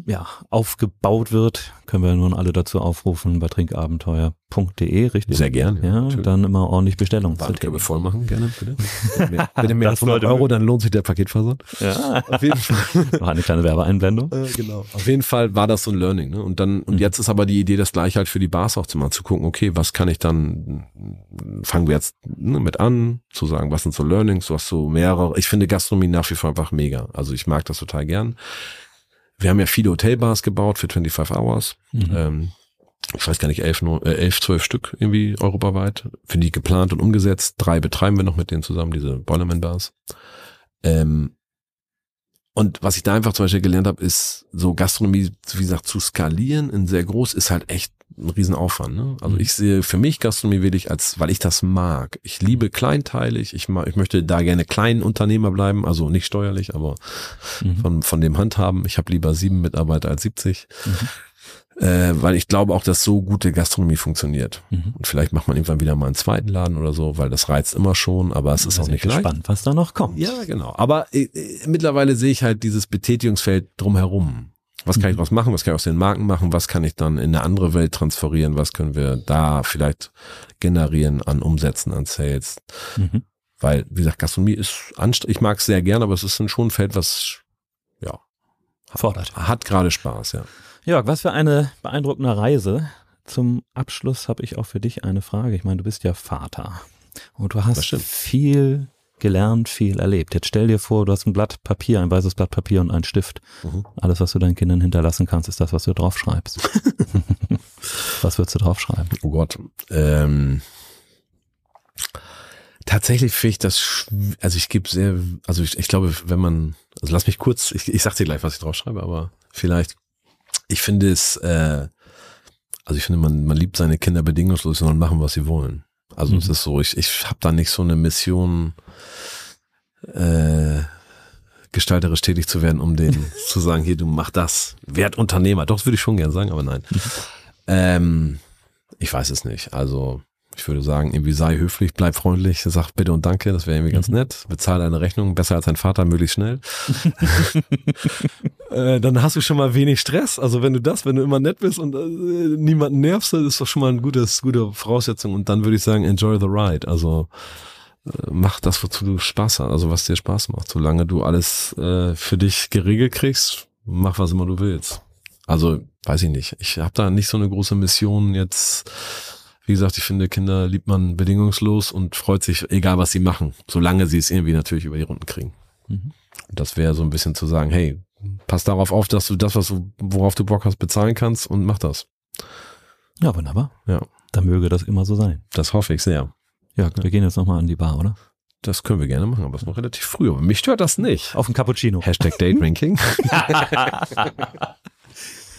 ja, aufgebaut wird, können wir nun alle dazu aufrufen bei trinkabenteuer.de, richtig? Sehr gerne. Ja, natürlich. dann immer ordentlich Bandkörbe tätigen. voll machen, gerne, bitte. Bitte mehr, bitte mehr als Das sollte 100 Euro, dann lohnt sich der Paketversand. Ja. Auf jeden Fall. (laughs) Noch eine kleine Werbeeinblendung. Äh, genau. Auf jeden Fall war das so ein Learning. Ne? Und dann und Mhm. jetzt ist aber die Idee, das gleich halt für die Bars auch zu machen, zu gucken, okay, was kann ich dann, fangen wir jetzt ne, mit an, zu sagen, was sind so Learnings, was so mehrere. Ich finde Gastronomie nach wie vor einfach mega. Also ich mag das total gern. Wir haben ja viele Hotelbars gebaut für 25 Hours. Mhm. Ähm, ich weiß gar nicht, elf, äh, elf, zwölf Stück irgendwie europaweit. Für die geplant und umgesetzt. Drei betreiben wir noch mit denen zusammen, diese Boilerman-Bars. Ähm, und was ich da einfach zum Beispiel gelernt habe, ist so Gastronomie, wie gesagt, zu skalieren in sehr groß ist halt echt ein Riesenaufwand. Ne? Also Mhm. ich sehe für mich Gastronomie wirklich als, weil ich das mag. Ich liebe kleinteilig. Ich, mag, ich möchte da gerne kleinen Unternehmer bleiben, also nicht steuerlich, aber Mhm. von, von dem Handhaben. Ich habe lieber sieben Mitarbeiter als 70. Mhm. Äh, weil ich glaube auch, dass so gute Gastronomie funktioniert. Mhm. Und vielleicht macht man irgendwann wieder mal einen zweiten Laden oder so, weil das reizt immer schon, aber es ist auch nicht leicht. gespannt, was da noch kommt. Ja, genau. Aber äh, äh, mittlerweile sehe ich halt dieses Betätigungsfeld drumherum. Was kann ich Mhm. draus machen? Was kann ich aus den Marken machen? Was kann ich dann in eine andere Welt transferieren? Was können wir da vielleicht generieren an Umsätzen, an Sales? Mhm. Weil, wie gesagt, Gastronomie ist anstrengend. Ich mag es sehr gern, aber es ist schon ein Feld, was, ja, Fordert. hat gerade Spaß, ja. Jörg, was für eine beeindruckende Reise. Zum Abschluss habe ich auch für dich eine Frage. Ich meine, du bist ja Vater und du hast viel gelernt, viel erlebt. Jetzt stell dir vor, du hast ein Blatt Papier, ein weißes Blatt Papier und einen Stift. Mhm. Alles, was du deinen Kindern hinterlassen kannst, ist das, was du draufschreibst. (laughs) was würdest du draufschreiben? Oh Gott. Ähm, tatsächlich finde ich das, also ich gebe sehr, also ich, ich glaube, wenn man, also lass mich kurz, ich, ich sag dir gleich, was ich draufschreibe, aber vielleicht, ich finde es, äh, also ich finde, man, man liebt seine Kinder bedingungslos und machen, was sie wollen. Also Mhm. es ist so, ich, ich habe da nicht so eine Mission, äh, gestalterisch tätig zu werden, um denen (laughs) zu sagen, hier, du mach das. Werd Unternehmer. Doch, das würde ich schon gern sagen, aber nein. Ähm, ich weiß es nicht. Also ich würde sagen, irgendwie sei höflich, bleib freundlich, sag bitte und danke, das wäre irgendwie ganz Mhm. nett. Bezahl deine Rechnung, besser als dein Vater, möglichst schnell. (laughs) (laughs) äh, dann hast du schon mal wenig Stress. Also wenn du das, wenn du immer nett bist und äh, niemanden nervst, das ist doch schon mal eine gutes, gute Voraussetzung. Und dann würde ich sagen, enjoy the ride. Also äh, mach das, wozu du Spaß hast, also was dir Spaß macht. Solange du alles äh, für dich geregelt kriegst, mach was immer du willst. Also, weiß ich nicht. Ich habe da nicht so eine große Mission jetzt. Wie gesagt, ich finde, Kinder liebt man bedingungslos und freut sich, egal was sie machen, solange sie es irgendwie natürlich über die Runden kriegen. Mhm. Das wäre so ein bisschen zu sagen, hey, pass darauf auf, dass du das, was du, worauf du Bock hast, bezahlen kannst und mach das. Ja, wunderbar. Ja. Dann möge das immer so sein. Das hoffe ich sehr. Jörg, wir gehen jetzt nochmal an die Bar, oder? Das können wir gerne machen, aber es ist noch relativ früh. Aber mich stört das nicht. Auf ein Cappuccino. Hashtag Daydrinking. (laughs)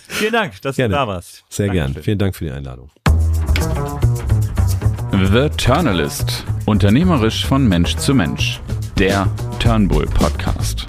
Vielen Dank, dass Gerne. du da warst. Sehr gern. Dankeschön. Vielen Dank für die Einladung. The Turnalist. Unternehmerisch von Mensch zu Mensch. Der Turnbull Podcast.